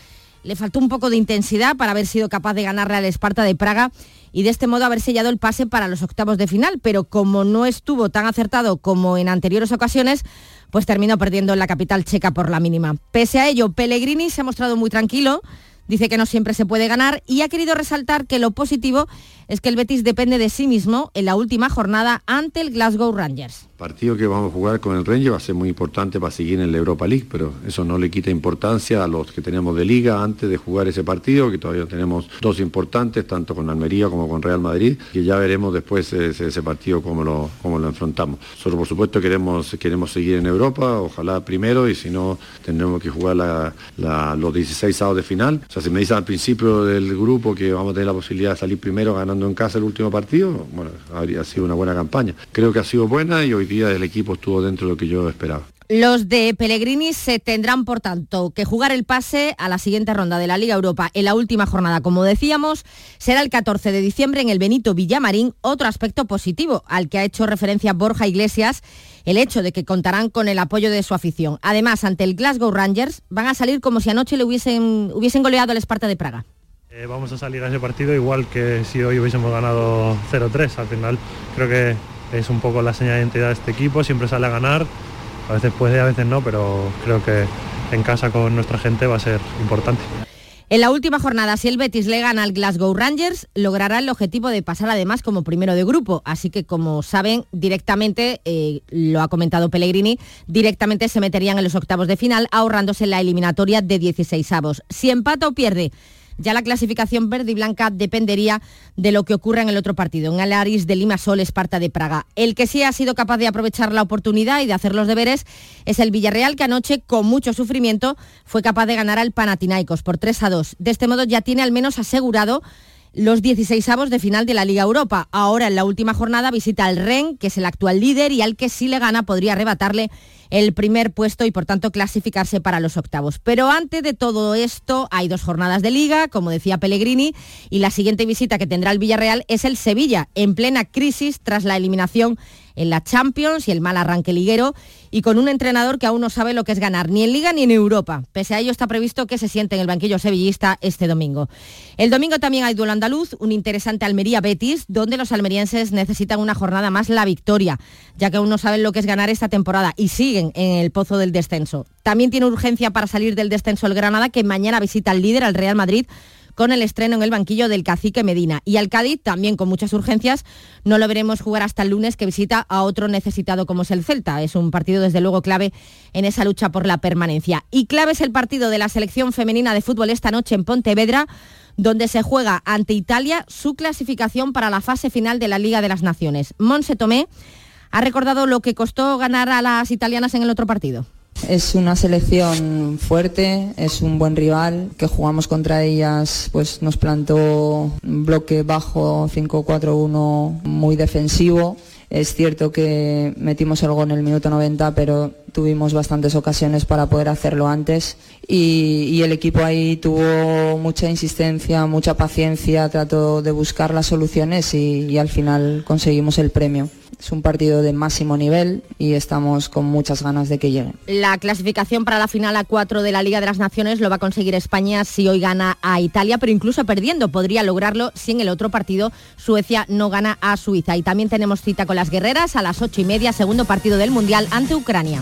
Le faltó un poco de intensidad para haber sido capaz de ganarle al Esparta de Praga y de este modo haber sellado el pase para los octavos de final, pero como no estuvo tan acertado como en anteriores ocasiones, pues terminó perdiendo en la capital checa por la mínima. Pese a ello, Pellegrini se ha mostrado muy tranquilo, dice que no siempre se puede ganar y ha querido resaltar que lo positivo es que el Betis depende de sí mismo en la última jornada ante el Glasgow Rangers partido que vamos a jugar con el Ranger va a ser muy importante para seguir en la Europa League, pero eso no le quita importancia a los que tenemos de liga antes de jugar ese partido, que todavía tenemos dos importantes, tanto con Almería como con Real Madrid, que ya veremos después ese, ese partido cómo lo, cómo lo enfrentamos. Nosotros por supuesto queremos, queremos seguir en Europa, ojalá primero, y si no tendremos que jugar los 16 sábados de final. O sea, si me dicen al principio del grupo que vamos a tener la posibilidad de salir primero ganando en casa el último partido, bueno, habría sido una buena campaña. Creo que ha sido buena y hoy del equipo estuvo dentro de lo que yo esperaba. Los de Pellegrini se tendrán, por tanto, que jugar el pase a la siguiente ronda de la Liga Europa en la última jornada, como decíamos, será el 14 de diciembre en el Benito Villamarín. Otro aspecto positivo al que ha hecho referencia Borja Iglesias, el hecho de que contarán con el apoyo de su afición. Además, ante el Glasgow Rangers van a salir como si anoche le hubiesen, hubiesen goleado al Esparta de Praga. Eh, vamos a salir a ese partido igual que si hoy hubiésemos ganado 0-3. Al final creo que es un poco la señal de identidad de este equipo, siempre sale a ganar, a veces puede, a veces no, pero creo que en casa con nuestra gente va a ser importante. En la última jornada, si el Betis le gana al Glasgow Rangers, logrará el objetivo de pasar además como primero de grupo. Así que, como saben, directamente, eh, lo ha comentado Pellegrini, directamente se meterían en los octavos de final, ahorrándose la eliminatoria de 16 avos. Si empata pierde ya la clasificación verde y blanca dependería de lo que ocurra en el otro partido, en el Aris de Limasol, Esparta de Praga. El que sí ha sido capaz de aprovechar la oportunidad y de hacer los deberes es el Villarreal, que anoche, con mucho sufrimiento, fue capaz de ganar al Panathinaikos por 3 a 2. De este modo ya tiene al menos asegurado los 16 avos de final de la Liga Europa. Ahora en la última jornada visita al Ren, que es el actual líder y al que si le gana podría arrebatarle el primer puesto y por tanto clasificarse para los octavos. Pero antes de todo esto hay dos jornadas de liga, como decía Pellegrini, y la siguiente visita que tendrá el Villarreal es el Sevilla, en plena crisis tras la eliminación en la Champions y el mal arranque liguero y con un entrenador que aún no sabe lo que es ganar ni en Liga ni en Europa. Pese a ello está previsto que se siente en el banquillo sevillista este domingo. El domingo también hay duelo andaluz, un interesante Almería-Betis, donde los almerienses necesitan una jornada más la victoria, ya que aún no saben lo que es ganar esta temporada y siguen en el pozo del descenso. También tiene urgencia para salir del descenso el Granada, que mañana visita al líder, al Real Madrid, con el estreno en el banquillo del cacique Medina. Y al Cádiz, también con muchas urgencias, no lo veremos jugar hasta el lunes que visita a otro necesitado como es el Celta. Es un partido desde luego clave en esa lucha por la permanencia. Y clave es el partido de la selección femenina de fútbol esta noche en Pontevedra donde se juega ante Italia su clasificación para la fase final de la Liga de las Naciones. Monse Tomé ha recordado lo que costó ganar a las italianas en el otro partido. Es una selección fuerte, es un buen rival, que jugamos contra ellas, pues nos plantó un bloque bajo 5-4-1 muy defensivo. Es cierto que metimos el gol en el minuto 90, pero tuvimos bastantes ocasiones para poder hacerlo antes y, el equipo ahí tuvo mucha insistencia, mucha paciencia, trató de buscar las soluciones y al final conseguimos el premio. Es un partido de máximo nivel y estamos con muchas ganas de que llegue. La clasificación para la final a 4 de la Liga de las Naciones lo va a conseguir España si hoy gana a Italia, pero incluso perdiendo podría lograrlo si en el otro partido Suecia no gana a Suiza. Y también tenemos cita con las guerreras a las 8 y media, segundo partido del Mundial ante Ucrania.